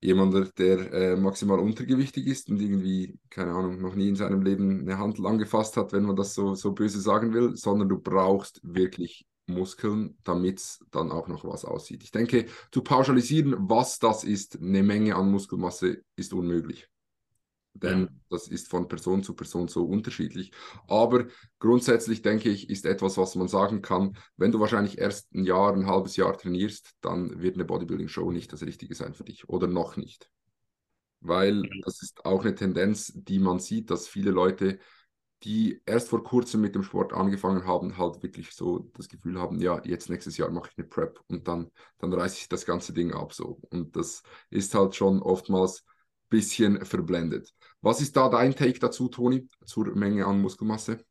jemand, der äh, maximal untergewichtig ist und irgendwie, keine Ahnung, noch nie in seinem Leben eine Handel angefasst hat, wenn man das so, so böse sagen will, sondern du brauchst wirklich Muskeln, damit es dann auch noch was aussieht. Ich denke, zu pauschalisieren, was das ist, eine Menge an Muskelmasse, ist unmöglich. Denn ja. das ist von Person zu Person so unterschiedlich. Aber grundsätzlich denke ich, ist etwas, was man sagen kann, wenn du wahrscheinlich erst ein Jahr, ein halbes Jahr trainierst, dann wird eine Bodybuilding-Show nicht das Richtige sein für dich oder noch nicht. Weil das ist auch eine Tendenz, die man sieht, dass viele Leute, die erst vor kurzem mit dem Sport angefangen haben, halt wirklich so das Gefühl haben, ja, jetzt nächstes Jahr mache ich eine Prep und dann, dann reiße ich das ganze Ding ab so. Und das ist halt schon oftmals bisschen verblendet. Was ist da dein Take dazu, Toni, zur Menge an Muskelmasse?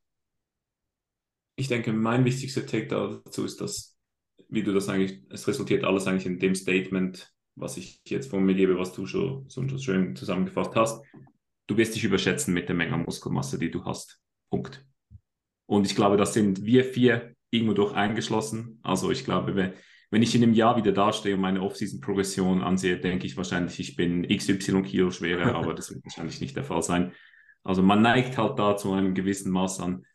Ich denke, mein wichtigster Take dazu ist, dass, wie du das eigentlich, es resultiert alles eigentlich in dem Statement, was ich jetzt von mir gebe, was du schon so schön zusammengefasst hast. Du wirst dich überschätzen mit der Menge an Muskelmasse, die du hast. Punkt. Und ich glaube, das sind wir vier irgendwo durch eingeschlossen. Also ich glaube, wenn ich in einem Jahr wieder dastehe und meine Off-Season-Progression ansehe, denke ich wahrscheinlich, ich bin XY Kilo schwerer, [laughs] aber das wird wahrscheinlich nicht der Fall sein. Also man neigt halt da zu einem gewissen Maß an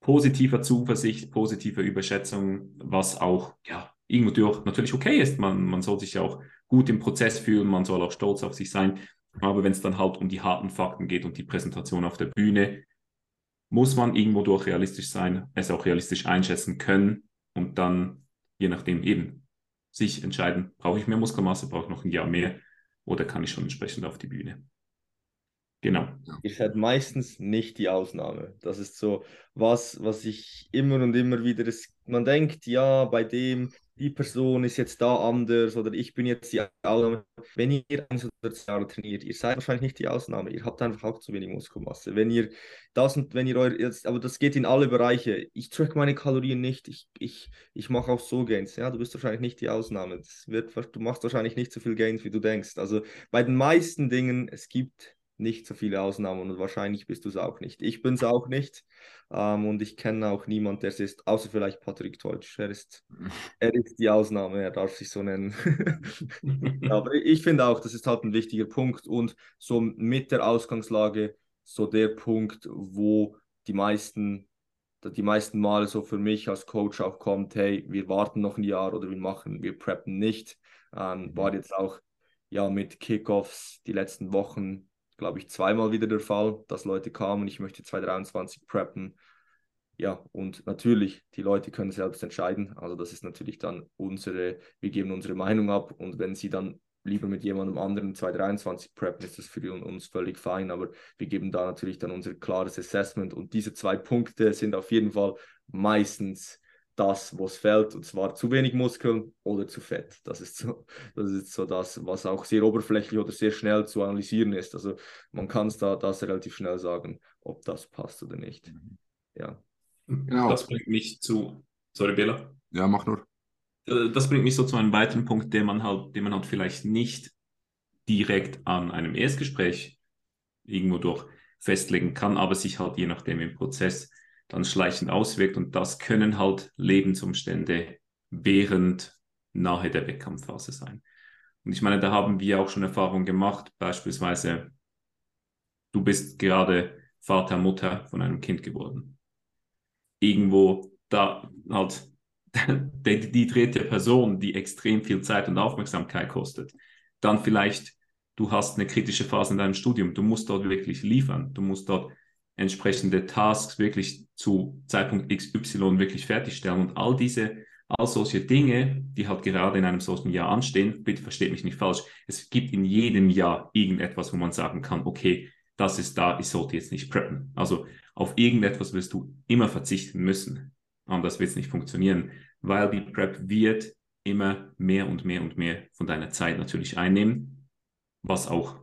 positiver Zuversicht, positiver Überschätzung, was auch ja, irgendwo durch natürlich okay ist. Man, man soll sich auch gut im Prozess fühlen, man soll auch stolz auf sich sein. Aber wenn es dann halt um die harten Fakten geht und die Präsentation auf der Bühne, muss man irgendwo durch realistisch sein, es auch realistisch einschätzen können und dann je nachdem eben sich entscheiden, brauche ich mehr Muskelmasse, brauche ich noch ein Jahr mehr oder kann ich schon entsprechend auf die Bühne. Genau. Ihr seid meistens nicht die Ausnahme. Das ist so was, was ich immer und immer wieder, ist, man denkt, ja, bei dem, die Person ist jetzt da anders oder ich bin jetzt die Ausnahme. Wenn ihr eins oder trainiert, ihr seid wahrscheinlich nicht die Ausnahme. Ihr habt einfach auch zu wenig Muskelmasse. Wenn ihr das und wenn ihr euer jetzt, aber das geht in alle Bereiche. Ich track meine Kalorien nicht. Ich, ich, ich mache auch so Gains. Ja, du bist wahrscheinlich nicht die Ausnahme. Das wird, du machst wahrscheinlich nicht so viel Gains, wie du denkst. Also bei den meisten Dingen, es gibt nicht so viele Ausnahmen und wahrscheinlich bist du es auch nicht. Ich bin es auch nicht ähm, und ich kenne auch niemanden, der es ist, außer vielleicht Patrick Teutsch. Er ist, [laughs] er ist die Ausnahme, er darf sich so nennen. [laughs] Aber ich finde auch, das ist halt ein wichtiger Punkt und so mit der Ausgangslage so der Punkt, wo die meisten die meisten Male so für mich als Coach auch kommt, hey, wir warten noch ein Jahr oder wir machen, wir preppen nicht. Ähm, war jetzt auch ja mit Kickoffs die letzten Wochen glaube ich, zweimal wieder der Fall, dass Leute kamen, ich möchte 2023 preppen. Ja, und natürlich, die Leute können selbst entscheiden. Also das ist natürlich dann unsere, wir geben unsere Meinung ab und wenn sie dann lieber mit jemandem anderen 2023 preppen, ist das für uns völlig fein. Aber wir geben da natürlich dann unser klares Assessment und diese zwei Punkte sind auf jeden Fall meistens das, was fällt, und zwar zu wenig Muskeln oder zu fett. Das ist so, [laughs] das ist so das, was auch sehr oberflächlich oder sehr schnell zu analysieren ist. Also man kann es da das relativ schnell sagen, ob das passt oder nicht. Mhm. Ja. Genau. Das bringt mich zu. Sorry, Bela. Ja, mach nur. Äh, das bringt mich so zu einem weiteren Punkt, den man halt, den man halt vielleicht nicht direkt an einem Erstgespräch irgendwo durch festlegen kann, aber sich halt je nachdem im Prozess dann schleichend auswirkt. Und das können halt Lebensumstände während, nahe der Wettkampfphase sein. Und ich meine, da haben wir auch schon Erfahrungen gemacht, beispielsweise, du bist gerade Vater, Mutter von einem Kind geworden. Irgendwo da halt [laughs] die, die dritte Person, die extrem viel Zeit und Aufmerksamkeit kostet. Dann vielleicht, du hast eine kritische Phase in deinem Studium, du musst dort wirklich liefern, du musst dort entsprechende Tasks wirklich zu Zeitpunkt XY wirklich fertigstellen und all diese, all solche Dinge, die halt gerade in einem solchen Jahr anstehen, bitte versteht mich nicht falsch, es gibt in jedem Jahr irgendetwas, wo man sagen kann, okay, das ist da, ich sollte jetzt nicht preppen. Also auf irgendetwas wirst du immer verzichten müssen. Anders wird es nicht funktionieren, weil die Prep wird immer mehr und mehr und mehr von deiner Zeit natürlich einnehmen, was auch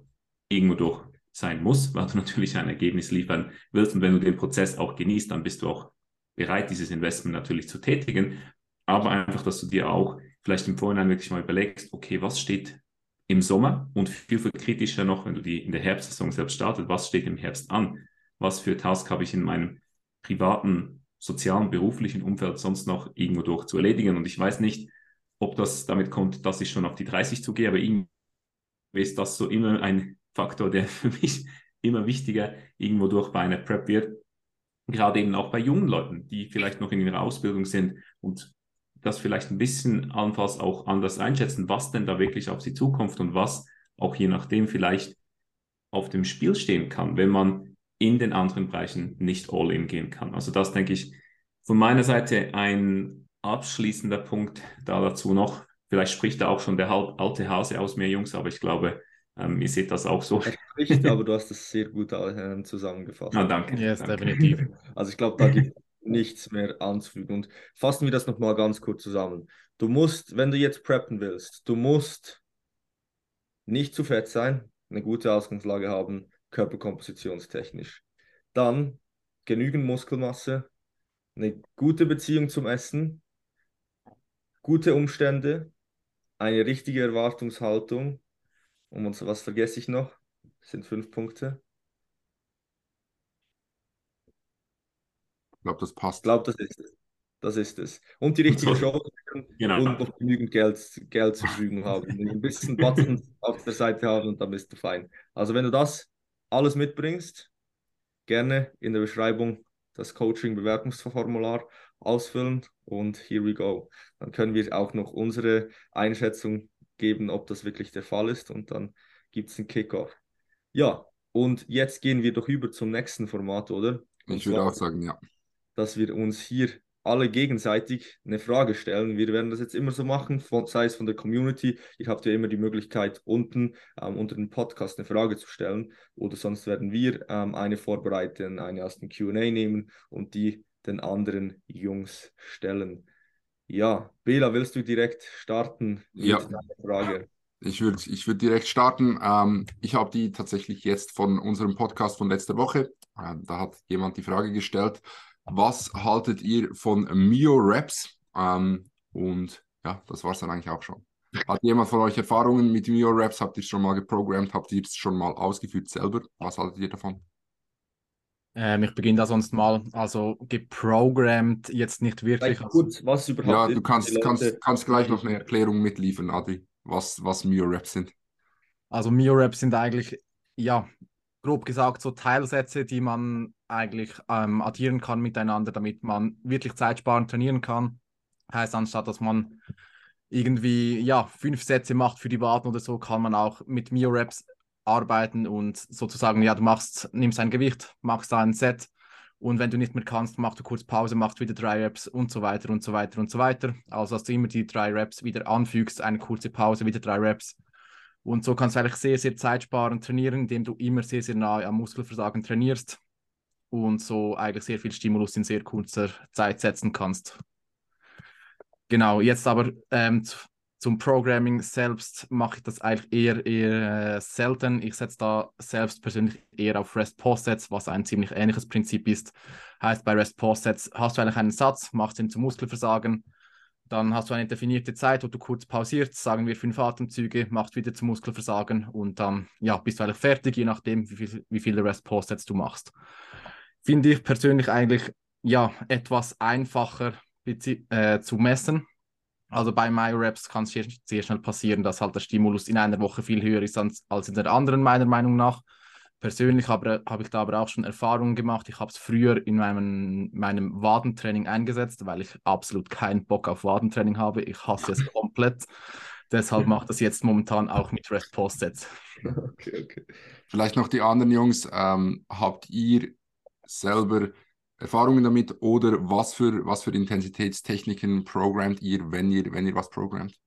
irgendwo durch sein muss, weil du [laughs] natürlich ein Ergebnis liefern willst. Und wenn du den Prozess auch genießt, dann bist du auch bereit, dieses Investment natürlich zu tätigen. Aber einfach, dass du dir auch vielleicht im Vorhinein wirklich mal überlegst, okay, was steht im Sommer und viel, viel kritischer noch, wenn du die in der Herbstsaison selbst startet, was steht im Herbst an? Was für Task habe ich in meinem privaten, sozialen, beruflichen Umfeld sonst noch irgendwo durch zu erledigen? Und ich weiß nicht, ob das damit kommt, dass ich schon auf die 30 zugehe, aber irgendwie ist das so immer ein Faktor, der [laughs] für mich immer wichtiger irgendwo durch bei einer Prep wird. Gerade eben auch bei jungen Leuten, die vielleicht noch in ihrer Ausbildung sind und das vielleicht ein bisschen anfangs auch anders einschätzen, was denn da wirklich auf sie zukommt und was auch je nachdem vielleicht auf dem Spiel stehen kann, wenn man in den anderen Bereichen nicht all in gehen kann. Also das denke ich von meiner Seite ein abschließender Punkt da dazu noch. Vielleicht spricht da auch schon der alte Hase aus mir, Jungs, aber ich glaube, ähm, ihr seht das auch so. Spricht, aber [laughs] du hast es sehr gut äh, zusammengefasst. Ah, danke. Yes, danke. definitiv. [laughs] Also ich glaube, da gibt es [laughs] nichts mehr anzufügen. Und fassen wir das nochmal ganz kurz zusammen. Du musst, wenn du jetzt preppen willst, du musst nicht zu fett sein, eine gute Ausgangslage haben, körperkompositionstechnisch. Dann genügend Muskelmasse, eine gute Beziehung zum Essen, gute Umstände, eine richtige Erwartungshaltung und was vergesse ich noch? Das sind fünf Punkte. Ich glaube, das passt. Ich glaube, das ist es. Das ist es. Und die richtige Show genau. und noch genügend Geld, Geld zur Verfügung haben. Ein bisschen Batzen [laughs] auf der Seite haben und dann bist du fein. Also wenn du das alles mitbringst, gerne in der Beschreibung das Coaching-Bewertungsformular ausfüllen und here we go. Dann können wir auch noch unsere Einschätzung geben, ob das wirklich der Fall ist und dann gibt es einen Kickoff. Ja, und jetzt gehen wir doch über zum nächsten Format, oder? Und ich würde auch sagen, ja. Dass wir uns hier alle gegenseitig eine Frage stellen. Wir werden das jetzt immer so machen, von, sei es von der Community. Ihr habt ja immer die Möglichkeit, unten ähm, unter dem Podcast eine Frage zu stellen. Oder sonst werden wir ähm, eine vorbereiten, eine aus dem QA nehmen und die den anderen Jungs stellen. Ja, Bela, willst du direkt starten mit ja. deiner Frage? Ich würde ich würd direkt starten. Ähm, ich habe die tatsächlich jetzt von unserem Podcast von letzter Woche. Äh, da hat jemand die Frage gestellt, was haltet ihr von Mio Raps? Ähm, und ja, das war es dann eigentlich auch schon. Hat jemand von euch Erfahrungen mit Mio Raps? Habt ihr es schon mal geprogrammt? Habt ihr es schon mal ausgeführt selber? Was haltet ihr davon? Ähm, ich beginne da sonst mal. Also geprogrammt jetzt nicht wirklich. Also, kurz, was überhaupt Ja, du kannst, kannst, kannst gleich noch eine Erklärung mitliefern, Adi, was, was Mio Raps sind. Also Mio Raps sind eigentlich, ja, grob gesagt so Teilsätze, die man eigentlich ähm, addieren kann miteinander, damit man wirklich zeitsparend trainieren kann. Heißt, anstatt dass man irgendwie ja, fünf Sätze macht für die Warten oder so, kann man auch mit Mio-Reps arbeiten und sozusagen, ja, du machst, nimmst ein Gewicht, machst da ein Set und wenn du nicht mehr kannst, machst du kurz Pause, machst wieder drei Reps und so weiter und so weiter und so weiter. Also, dass du immer die drei Reps wieder anfügst, eine kurze Pause, wieder drei Reps. Und so kannst du eigentlich sehr, sehr zeitsparend trainieren, indem du immer sehr, sehr nahe am Muskelversagen trainierst und so eigentlich sehr viel Stimulus in sehr kurzer Zeit setzen kannst. Genau, jetzt aber ähm, zum Programming selbst mache ich das eigentlich eher, eher äh, selten. Ich setze da selbst persönlich eher auf REST-Post-Sets, was ein ziemlich ähnliches Prinzip ist. Heißt, bei REST-Post-Sets hast du eigentlich einen Satz, machst ihn zum Muskelversagen, dann hast du eine definierte Zeit, wo du kurz pausierst, sagen wir fünf Atemzüge, machst wieder zum Muskelversagen und dann ja, bist du eigentlich fertig, je nachdem, wie, viel, wie viele REST-Post-Sets du machst. Finde ich persönlich eigentlich ja, etwas einfacher äh, zu messen. Also bei MyRaps kann es sehr, sehr, schnell passieren, dass halt der Stimulus in einer Woche viel höher ist als, als in der anderen, meiner Meinung nach. Persönlich habe hab ich da aber auch schon Erfahrungen gemacht. Ich habe es früher in meinem, meinem Wadentraining eingesetzt, weil ich absolut keinen Bock auf Wadentraining habe. Ich hasse es [laughs] komplett. Deshalb mache ich das jetzt momentan auch mit Rest Post Sets. [laughs] Okay, okay. Vielleicht noch die anderen Jungs. Ähm, habt ihr selber Erfahrungen damit oder was für, was für Intensitätstechniken programmt ihr, wenn ihr, wenn ihr was programmt?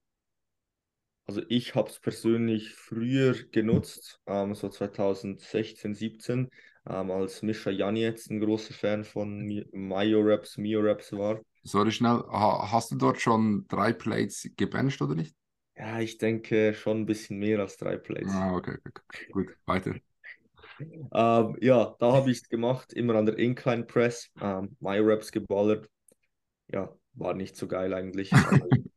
Also ich habe es persönlich früher genutzt, ähm, so 2016, 17, ähm, als Mischa Jani jetzt ein großer Fan von Mio-Raps, Mio-Raps war. Sorry schnell, hast du dort schon drei Plates gebencht oder nicht? Ja, ich denke schon ein bisschen mehr als drei Plates. Ah, okay, okay. gut, weiter. Ähm, ja, da habe ich es gemacht, immer an der Incline Press, ähm, My-Raps geballert. Ja, war nicht so geil eigentlich. [laughs]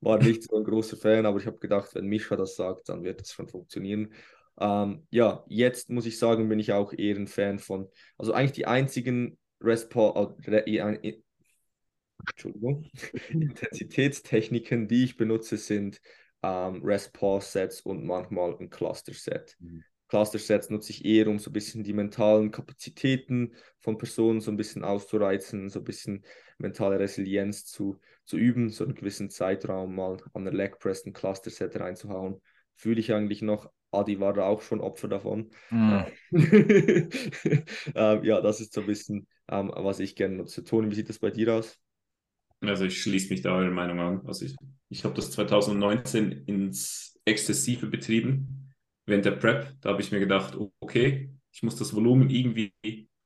war nicht so ein großer Fan, aber ich habe gedacht, wenn Mischa das sagt, dann wird es schon funktionieren. Ähm, ja, jetzt muss ich sagen, bin ich auch eher ein Fan von, also eigentlich die einzigen äh, Entschuldigung, [laughs] Intensitätstechniken, die ich benutze, sind ähm, Rest-Pause-Sets und manchmal ein Cluster-Set. Mhm. Cluster-Sets nutze ich eher, um so ein bisschen die mentalen Kapazitäten von Personen so ein bisschen auszureizen, so ein bisschen mentale Resilienz zu, zu üben, so einen gewissen Zeitraum mal an der Leg Press ein Cluster-Set reinzuhauen. Fühle ich eigentlich noch, Adi war da auch schon Opfer davon. Mm. [laughs] ähm, ja, das ist so ein bisschen, ähm, was ich gerne nutze. Toni, wie sieht das bei dir aus? Also ich schließe mich da eurer Meinung an. Also ich, ich habe das 2019 ins Exzessive betrieben während der Prep, da habe ich mir gedacht, okay, ich muss das Volumen irgendwie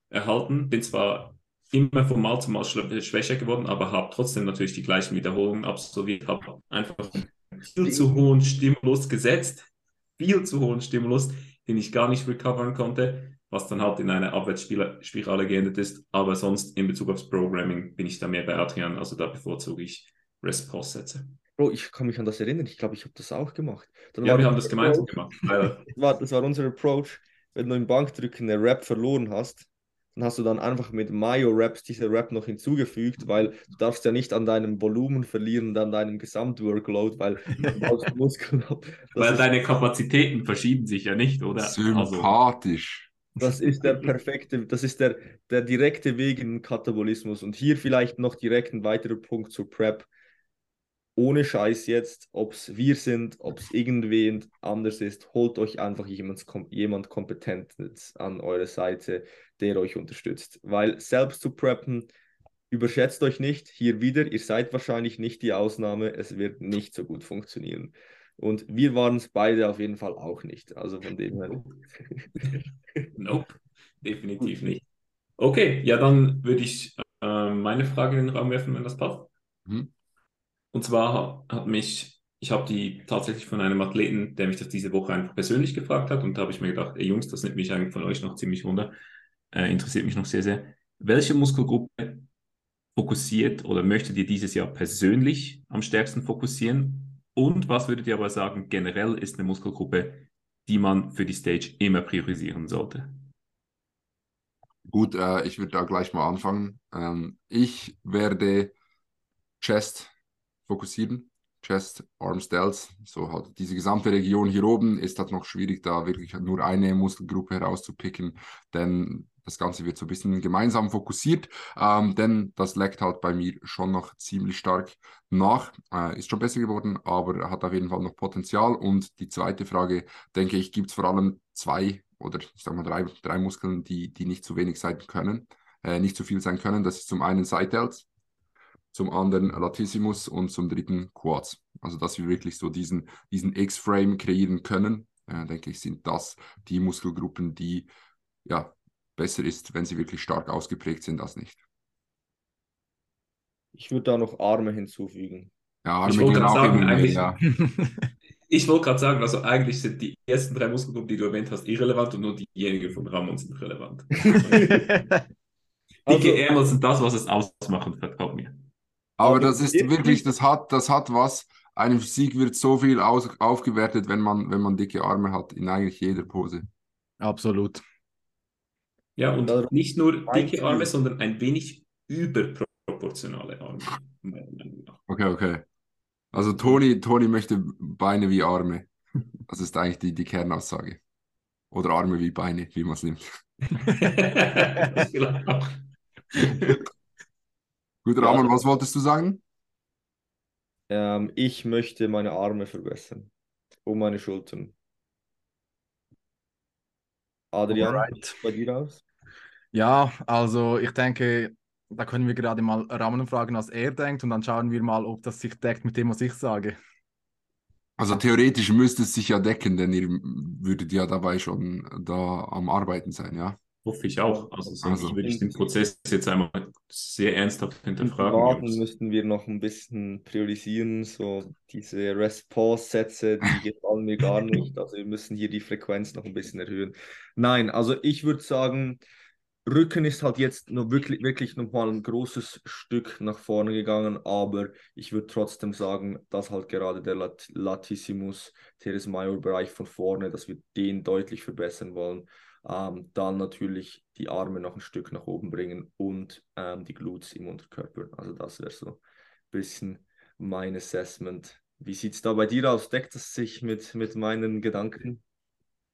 erhalten. Bin zwar immer von Mal zu Mal schwächer geworden, aber habe trotzdem natürlich die gleichen Wiederholungen absolviert, habe einfach viel zu hohen Stimulus gesetzt, viel zu hohen Stimulus, den ich gar nicht recovern konnte, was dann halt in eine Abwärtsspirale geendet ist. Aber sonst in Bezug aufs Programming bin ich da mehr bei Adrian, also da bevorzuge ich Rest-Pause-Sätze. Bro, ich kann mich an das erinnern. Ich glaube, ich habe das auch gemacht. Dann ja, wir haben das gemeinsam Approach, gemacht. Das [laughs] war, das war unser Approach. Wenn du im Bankdrücken eine Rap verloren hast, dann hast du dann einfach mit Mayo-Raps diese Rap noch hinzugefügt, weil du darfst ja nicht an deinem Volumen verlieren und an deinem Gesamtworkload, weil du [laughs] Muskeln Weil deine Kapazitäten verschieben sich ja nicht, oder? Sympathisch. Also, das ist der perfekte, das ist der, der direkte Weg in den Katabolismus. Und hier vielleicht noch direkt ein weiterer Punkt zur Prep ohne Scheiß jetzt, ob es wir sind, ob es irgendwen anders ist, holt euch einfach jemand, jemand Kompetentes an eure Seite, der euch unterstützt. Weil selbst zu preppen, überschätzt euch nicht. Hier wieder, ihr seid wahrscheinlich nicht die Ausnahme. Es wird nicht so gut funktionieren. Und wir waren es beide auf jeden Fall auch nicht. Also von dem her. [laughs] nope, definitiv nicht. Okay, ja, dann würde ich äh, meine Frage in den Raum werfen, wenn das passt. Mhm. Und zwar hat mich, ich habe die tatsächlich von einem Athleten, der mich das diese Woche einfach persönlich gefragt hat, und da habe ich mir gedacht, ey Jungs, das nimmt mich eigentlich von euch noch ziemlich wunder, äh, interessiert mich noch sehr, sehr. Welche Muskelgruppe fokussiert oder möchtet ihr dieses Jahr persönlich am stärksten fokussieren? Und was würdet ihr aber sagen, generell ist eine Muskelgruppe, die man für die Stage immer priorisieren sollte? Gut, äh, ich würde da gleich mal anfangen. Ähm, ich werde Chest fokussieren. Chest, Arms, Delts, so halt diese gesamte Region hier oben ist halt noch schwierig, da wirklich nur eine Muskelgruppe herauszupicken, denn das Ganze wird so ein bisschen gemeinsam fokussiert, ähm, denn das leckt halt bei mir schon noch ziemlich stark nach. Äh, ist schon besser geworden, aber hat auf jeden Fall noch Potenzial. Und die zweite Frage, denke ich, gibt es vor allem zwei oder ich sag mal drei, drei Muskeln, die, die nicht zu wenig sein können, äh, nicht zu viel sein können. Das ist zum einen Side Delts, zum anderen Latissimus und zum dritten Quads. Also dass wir wirklich so diesen, diesen X-Frame kreieren können, äh, denke ich, sind das die Muskelgruppen, die ja besser ist, wenn sie wirklich stark ausgeprägt sind, als nicht. Ich würde da noch Arme hinzufügen. Ja, Arme ich wollte gerade sagen, eigentlich, ja. [laughs] ich wollte gerade sagen, also eigentlich sind die ersten drei Muskelgruppen, die du erwähnt hast, irrelevant und nur diejenigen von Ramon sind relevant. [laughs] also, Dicke Ärmel sind das, was es ausmacht, vertraut mir. Aber das ist wirklich, das hat, das hat was. Eine Physik wird so viel aus, aufgewertet, wenn man, wenn man dicke Arme hat, in eigentlich jeder Pose. Absolut. Ja, und nicht nur dicke Arme, sondern ein wenig überproportionale Arme. Okay, okay. Also Toni, Toni möchte Beine wie Arme. Das ist eigentlich die, die Kernaussage. Oder Arme wie Beine, wie man es nimmt. das [laughs] auch. [laughs] Gut, Ramon, was wolltest du sagen? Ähm, ich möchte meine Arme verbessern und meine Schultern. Adrian, Alright. bei dir aus? Ja, also ich denke, da können wir gerade mal Ramon fragen, was er denkt und dann schauen wir mal, ob das sich deckt mit dem, was ich sage. Also theoretisch müsste es sich ja decken, denn ihr würdet ja dabei schon da am Arbeiten sein, ja? Hoffe ich auch. Also, also würde ich den Prozess jetzt einmal sehr ernsthaft hinterfragen. Warten müssten wir noch ein bisschen priorisieren. So diese Rest-Pause-Sätze, die [laughs] gefallen mir gar nicht. Also wir müssen hier die Frequenz noch ein bisschen erhöhen. Nein, also ich würde sagen, Rücken ist halt jetzt noch wirklich, wirklich nochmal ein großes Stück nach vorne gegangen, aber ich würde trotzdem sagen, dass halt gerade der Lat Latissimus, Teres Major Bereich von vorne, dass wir den deutlich verbessern wollen. Ähm, dann natürlich die Arme noch ein Stück nach oben bringen und ähm, die Glutes im Unterkörper. Also das wäre so ein bisschen mein Assessment. Wie sieht es da bei dir aus? Deckt es sich mit, mit meinen Gedanken?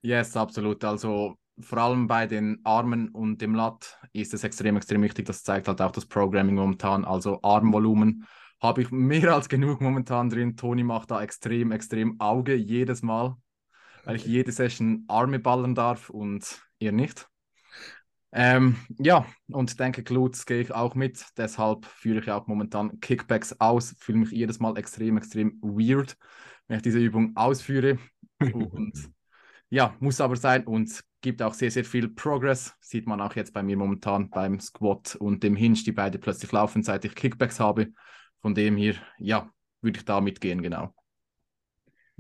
Yes, absolut. Also vor allem bei den Armen und dem Lat ist es extrem, extrem wichtig. Das zeigt halt auch das Programming momentan. Also Armvolumen habe ich [laughs] mehr als genug momentan drin. Toni macht da extrem, extrem Auge jedes Mal weil ich jede Session Arme ballern darf und ihr nicht. Ähm, ja, und denke, Glutes gehe ich auch mit. Deshalb führe ich auch momentan Kickbacks aus. Fühle mich jedes Mal extrem, extrem weird, wenn ich diese Übung ausführe. Und [laughs] ja, muss aber sein und gibt auch sehr, sehr viel Progress. Sieht man auch jetzt bei mir momentan beim Squat und dem Hinge, die beide plötzlich laufen, seit ich Kickbacks habe. Von dem hier, ja, würde ich da mitgehen, genau.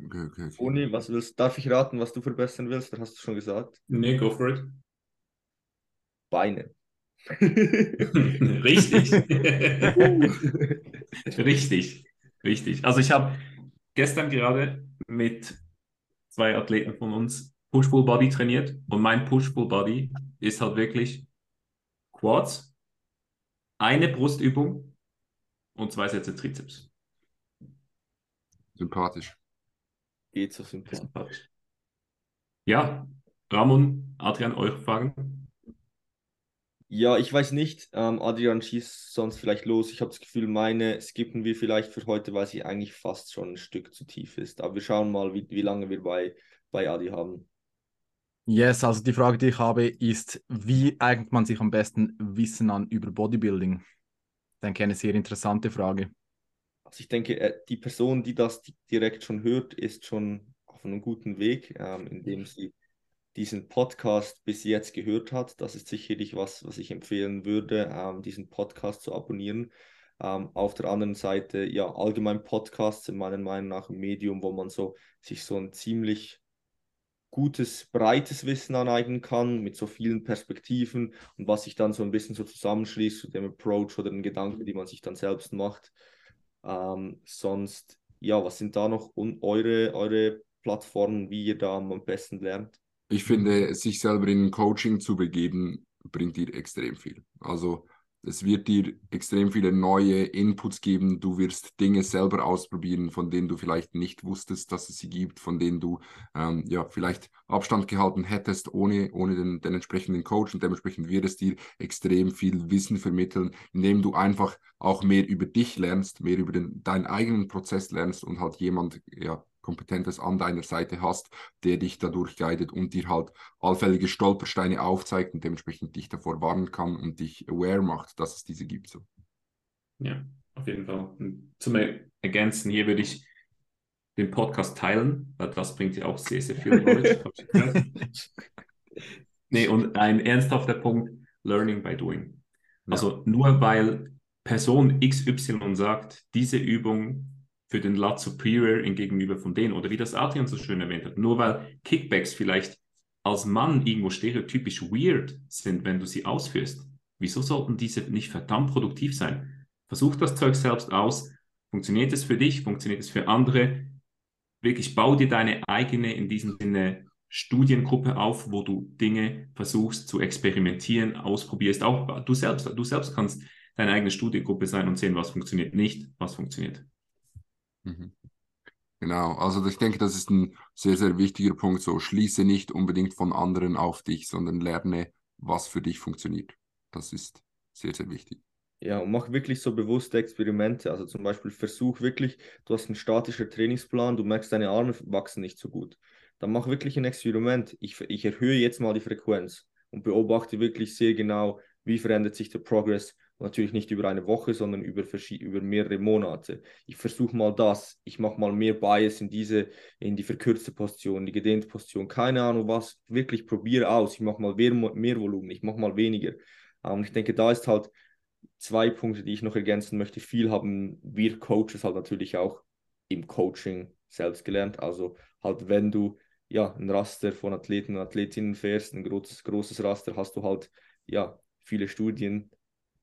Okay, okay, okay. Uni, was willst Darf ich raten, was du verbessern willst? Da hast du schon gesagt. Nee, go for it. Beine. [laughs] Richtig. [laughs] richtig. Richtig. Also ich habe gestern gerade mit zwei Athleten von uns Push-Pull-Body trainiert und mein Push-Pull-Body ist halt wirklich Quads, eine Brustübung und zwei Sätze Trizeps. Sympathisch geht so sympathisch. Ja, Ramon, Adrian, eure Fragen? Ja, ich weiß nicht. Ähm, Adrian schießt sonst vielleicht los. Ich habe das Gefühl, meine skippen wir vielleicht für heute, weil sie eigentlich fast schon ein Stück zu tief ist. Aber wir schauen mal, wie, wie lange wir bei, bei Adi haben. Yes, also die Frage, die ich habe, ist, wie eignet man sich am besten Wissen an über Bodybuilding? Ich denke, eine sehr interessante Frage. Also ich denke, äh, die Person, die das direkt schon hört, ist schon auf einem guten Weg, ähm, indem sie diesen Podcast bis jetzt gehört hat. Das ist sicherlich was, was ich empfehlen würde, ähm, diesen Podcast zu abonnieren. Ähm, auf der anderen Seite, ja, allgemein Podcasts sind meiner Meinung nach ein Medium, wo man so sich so ein ziemlich gutes, breites Wissen aneignen kann, mit so vielen Perspektiven und was sich dann so ein bisschen so zusammenschließt zu dem Approach oder den Gedanken, die man sich dann selbst macht. Ähm, sonst, ja, was sind da noch eure, eure Plattformen, wie ihr da am besten lernt? Ich finde, sich selber in Coaching zu begeben, bringt dir extrem viel. Also es wird dir extrem viele neue Inputs geben. Du wirst Dinge selber ausprobieren, von denen du vielleicht nicht wusstest, dass es sie gibt, von denen du ähm, ja vielleicht Abstand gehalten hättest ohne, ohne den, den entsprechenden Coach. Und dementsprechend wird es dir extrem viel Wissen vermitteln, indem du einfach auch mehr über dich lernst, mehr über den, deinen eigenen Prozess lernst und halt jemand ja, Kompetentes an deiner Seite hast, der dich dadurch guidet und dir halt allfällige Stolpersteine aufzeigt und dementsprechend dich davor warnen kann und dich aware macht, dass es diese gibt. So. Ja, auf jeden Fall. Und zum Ergänzen hier würde ich den Podcast teilen, weil das bringt dir auch sehr, sehr viel Knowledge. [laughs] [laughs] nee, und ein ernsthafter Punkt, Learning by Doing. Ja. Also nur weil Person XY sagt, diese Übung für den Lat Superior in gegenüber von denen. Oder wie das Adrian so schön erwähnt hat, nur weil Kickbacks vielleicht als Mann irgendwo stereotypisch weird sind, wenn du sie ausführst, wieso sollten diese nicht verdammt produktiv sein? Versuch das Zeug selbst aus. Funktioniert es für dich? Funktioniert es für andere? Wirklich bau dir deine eigene, in diesem Sinne, Studiengruppe auf, wo du Dinge versuchst zu experimentieren, ausprobierst. Auch du selbst, du selbst kannst deine eigene Studiengruppe sein und sehen, was funktioniert nicht, was funktioniert. Mhm. Genau, also ich denke, das ist ein sehr, sehr wichtiger Punkt. So, schließe nicht unbedingt von anderen auf dich, sondern lerne, was für dich funktioniert. Das ist sehr, sehr wichtig. Ja, und mach wirklich so bewusste Experimente. Also zum Beispiel versuch wirklich, du hast einen statischen Trainingsplan, du merkst, deine Arme wachsen nicht so gut. Dann mach wirklich ein Experiment. Ich, ich erhöhe jetzt mal die Frequenz und beobachte wirklich sehr genau, wie verändert sich der Progress natürlich nicht über eine Woche, sondern über, über mehrere Monate. Ich versuche mal das, ich mache mal mehr Bias in diese, in die verkürzte Position, die gedehnte Position, keine Ahnung was, wirklich probiere aus. Ich mache mal mehr, mehr Volumen, ich mache mal weniger. Und ähm, ich denke, da ist halt zwei Punkte, die ich noch ergänzen möchte. Viel haben wir Coaches halt natürlich auch im Coaching selbst gelernt. Also halt, wenn du ja ein Raster von Athleten und Athletinnen fährst, ein großes, großes Raster, hast du halt ja viele Studien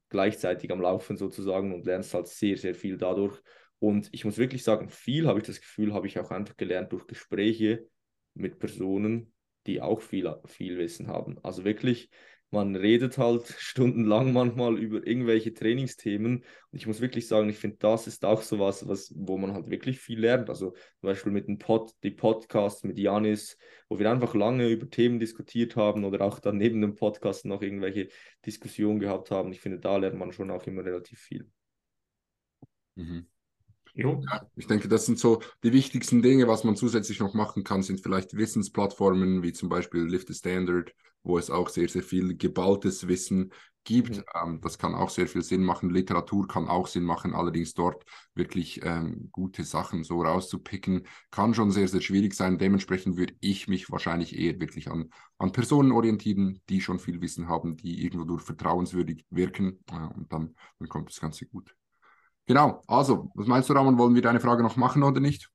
gleichzeitig am Laufen sozusagen und lernst halt sehr, sehr viel dadurch. Und ich muss wirklich sagen, viel habe ich das Gefühl, habe ich auch einfach gelernt durch Gespräche mit Personen, die auch viel, viel Wissen haben. Also wirklich, man redet halt stundenlang manchmal über irgendwelche Trainingsthemen. Und ich muss wirklich sagen, ich finde, das ist auch so was, was, wo man halt wirklich viel lernt. Also zum Beispiel mit dem Pod, die Podcasts mit Janis, wo wir einfach lange über Themen diskutiert haben oder auch dann neben dem Podcast noch irgendwelche Diskussionen gehabt haben. Ich finde, da lernt man schon auch immer relativ viel. Mhm. Ja, ich denke, das sind so die wichtigsten Dinge. Was man zusätzlich noch machen kann, sind vielleicht Wissensplattformen wie zum Beispiel Lift the Standard, wo es auch sehr, sehr viel geballtes Wissen gibt. Mhm. Ähm, das kann auch sehr viel Sinn machen. Literatur kann auch Sinn machen, allerdings dort wirklich ähm, gute Sachen so rauszupicken, kann schon sehr, sehr schwierig sein. Dementsprechend würde ich mich wahrscheinlich eher wirklich an, an Personen orientieren, die schon viel Wissen haben, die irgendwo durch vertrauenswürdig wirken. Äh, und dann, dann kommt das Ganze gut. Genau, also, was meinst du, Ramon? Wollen wir deine Frage noch machen oder nicht?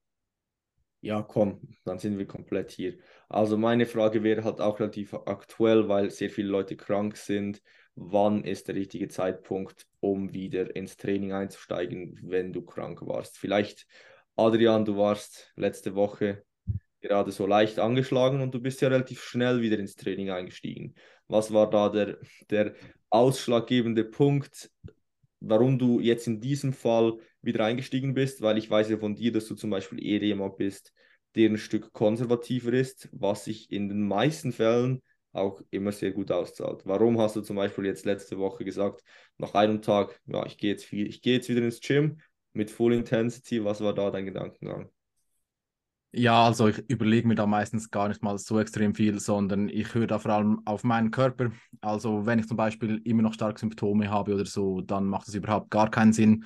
Ja, komm, dann sind wir komplett hier. Also meine Frage wäre halt auch relativ aktuell, weil sehr viele Leute krank sind. Wann ist der richtige Zeitpunkt, um wieder ins Training einzusteigen, wenn du krank warst? Vielleicht, Adrian, du warst letzte Woche gerade so leicht angeschlagen und du bist ja relativ schnell wieder ins Training eingestiegen. Was war da der, der ausschlaggebende Punkt, warum du jetzt in diesem Fall wieder eingestiegen bist, weil ich weiß ja von dir, dass du zum Beispiel eher jemand bist, der ein Stück konservativer ist, was sich in den meisten Fällen auch immer sehr gut auszahlt. Warum hast du zum Beispiel jetzt letzte Woche gesagt, nach einem Tag, ja, ich gehe jetzt, viel, jetzt wieder ins Gym mit Full Intensity, was war da dein Gedankengang? Ja, also ich überlege mir da meistens gar nicht mal so extrem viel, sondern ich höre da vor allem auf meinen Körper. Also wenn ich zum Beispiel immer noch starke Symptome habe oder so, dann macht es überhaupt gar keinen Sinn.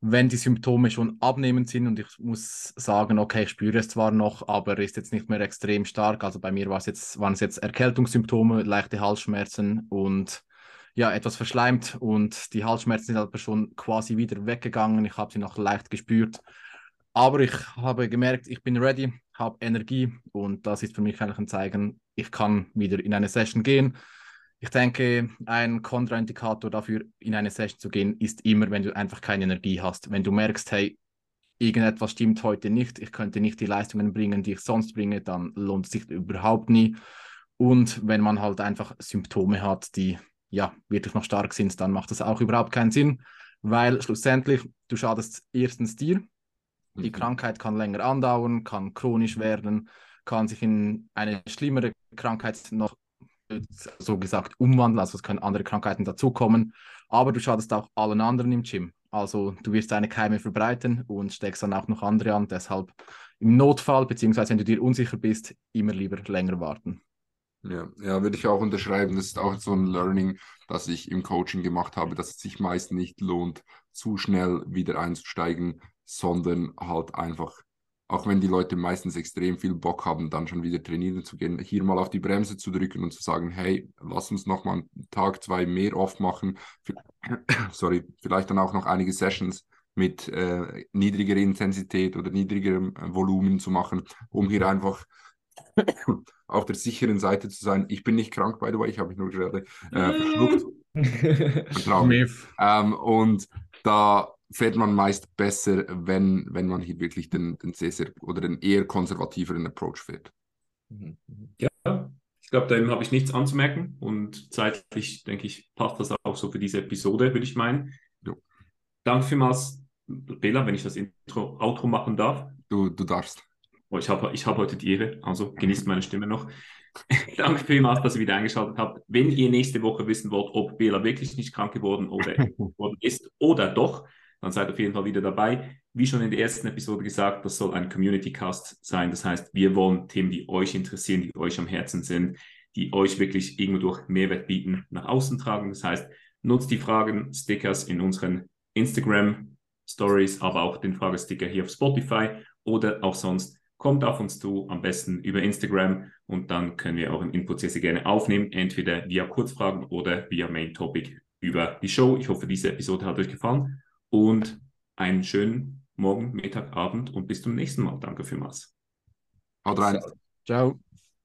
Wenn die Symptome schon abnehmend sind und ich muss sagen, okay, ich spüre es zwar noch, aber ist jetzt nicht mehr extrem stark. Also bei mir jetzt, waren es jetzt Erkältungssymptome, leichte Halsschmerzen und ja, etwas verschleimt und die Halsschmerzen sind aber schon quasi wieder weggegangen. Ich habe sie noch leicht gespürt. Aber ich habe gemerkt, ich bin ready, habe Energie und das ist für mich eigentlich ein Zeichen, ich kann wieder in eine Session gehen. Ich denke, ein Kontraindikator dafür, in eine Session zu gehen, ist immer, wenn du einfach keine Energie hast. Wenn du merkst, hey, irgendetwas stimmt heute nicht, ich könnte nicht die Leistungen bringen, die ich sonst bringe, dann lohnt es sich überhaupt nie. Und wenn man halt einfach Symptome hat, die ja wirklich noch stark sind, dann macht das auch überhaupt keinen Sinn, weil schlussendlich du schadest erstens dir. Die mhm. Krankheit kann länger andauern, kann chronisch werden, kann sich in eine schlimmere Krankheit noch so gesagt umwandeln, also es können andere Krankheiten dazukommen, aber du schadest auch allen anderen im Gym. Also du wirst deine Keime verbreiten und steckst dann auch noch andere an. Deshalb im Notfall, beziehungsweise wenn du dir unsicher bist, immer lieber länger warten. Ja, ja, würde ich auch unterschreiben. Das ist auch so ein Learning, das ich im Coaching gemacht habe, dass es sich meist nicht lohnt, zu schnell wieder einzusteigen, sondern halt einfach, auch wenn die Leute meistens extrem viel Bock haben, dann schon wieder trainieren zu gehen, hier mal auf die Bremse zu drücken und zu sagen, hey, lass uns noch mal einen Tag, zwei mehr oft machen. [coughs] Sorry, vielleicht dann auch noch einige Sessions mit äh, niedrigerer Intensität oder niedrigerem äh, Volumen zu machen, um hier einfach [coughs] auf der sicheren Seite zu sein. Ich bin nicht krank, by the way, ich habe mich nur gerade äh, verschluckt. [laughs] ähm, und da fährt man meist besser, wenn, wenn man hier wirklich den, den sehr, sehr oder den eher konservativeren Approach fährt. Mhm. Ja, ich glaube, dem habe ich nichts anzumerken und zeitlich, denke ich, passt das auch so für diese Episode, würde ich meinen. Ja. Danke vielmals, Bela, wenn ich das Intro, Outro machen darf. Du, du darfst. Oh, ich habe ich hab heute die Ehre, also genießt meine Stimme noch. [laughs] Danke vielmals, dass ihr wieder eingeschaltet habt. Wenn ihr nächste Woche wissen wollt, ob Bela wirklich nicht krank geworden oder [laughs] geworden ist oder doch, dann seid auf jeden Fall wieder dabei. Wie schon in der ersten Episode gesagt, das soll ein Community Cast sein. Das heißt, wir wollen Themen, die euch interessieren, die euch am Herzen sind, die euch wirklich irgendwo durch Mehrwert bieten, nach außen tragen. Das heißt, nutzt die Fragen, Stickers in unseren Instagram Stories, aber auch den Fragesticker hier auf Spotify oder auch sonst kommt auf uns zu, am besten über Instagram und dann können wir euren Input sehr, sehr gerne aufnehmen, entweder via Kurzfragen oder via Main Topic über die Show. Ich hoffe, diese Episode hat euch gefallen und einen schönen Morgen, Mittag, Abend und bis zum nächsten Mal. Danke vielmals. Haut rein. Ciao.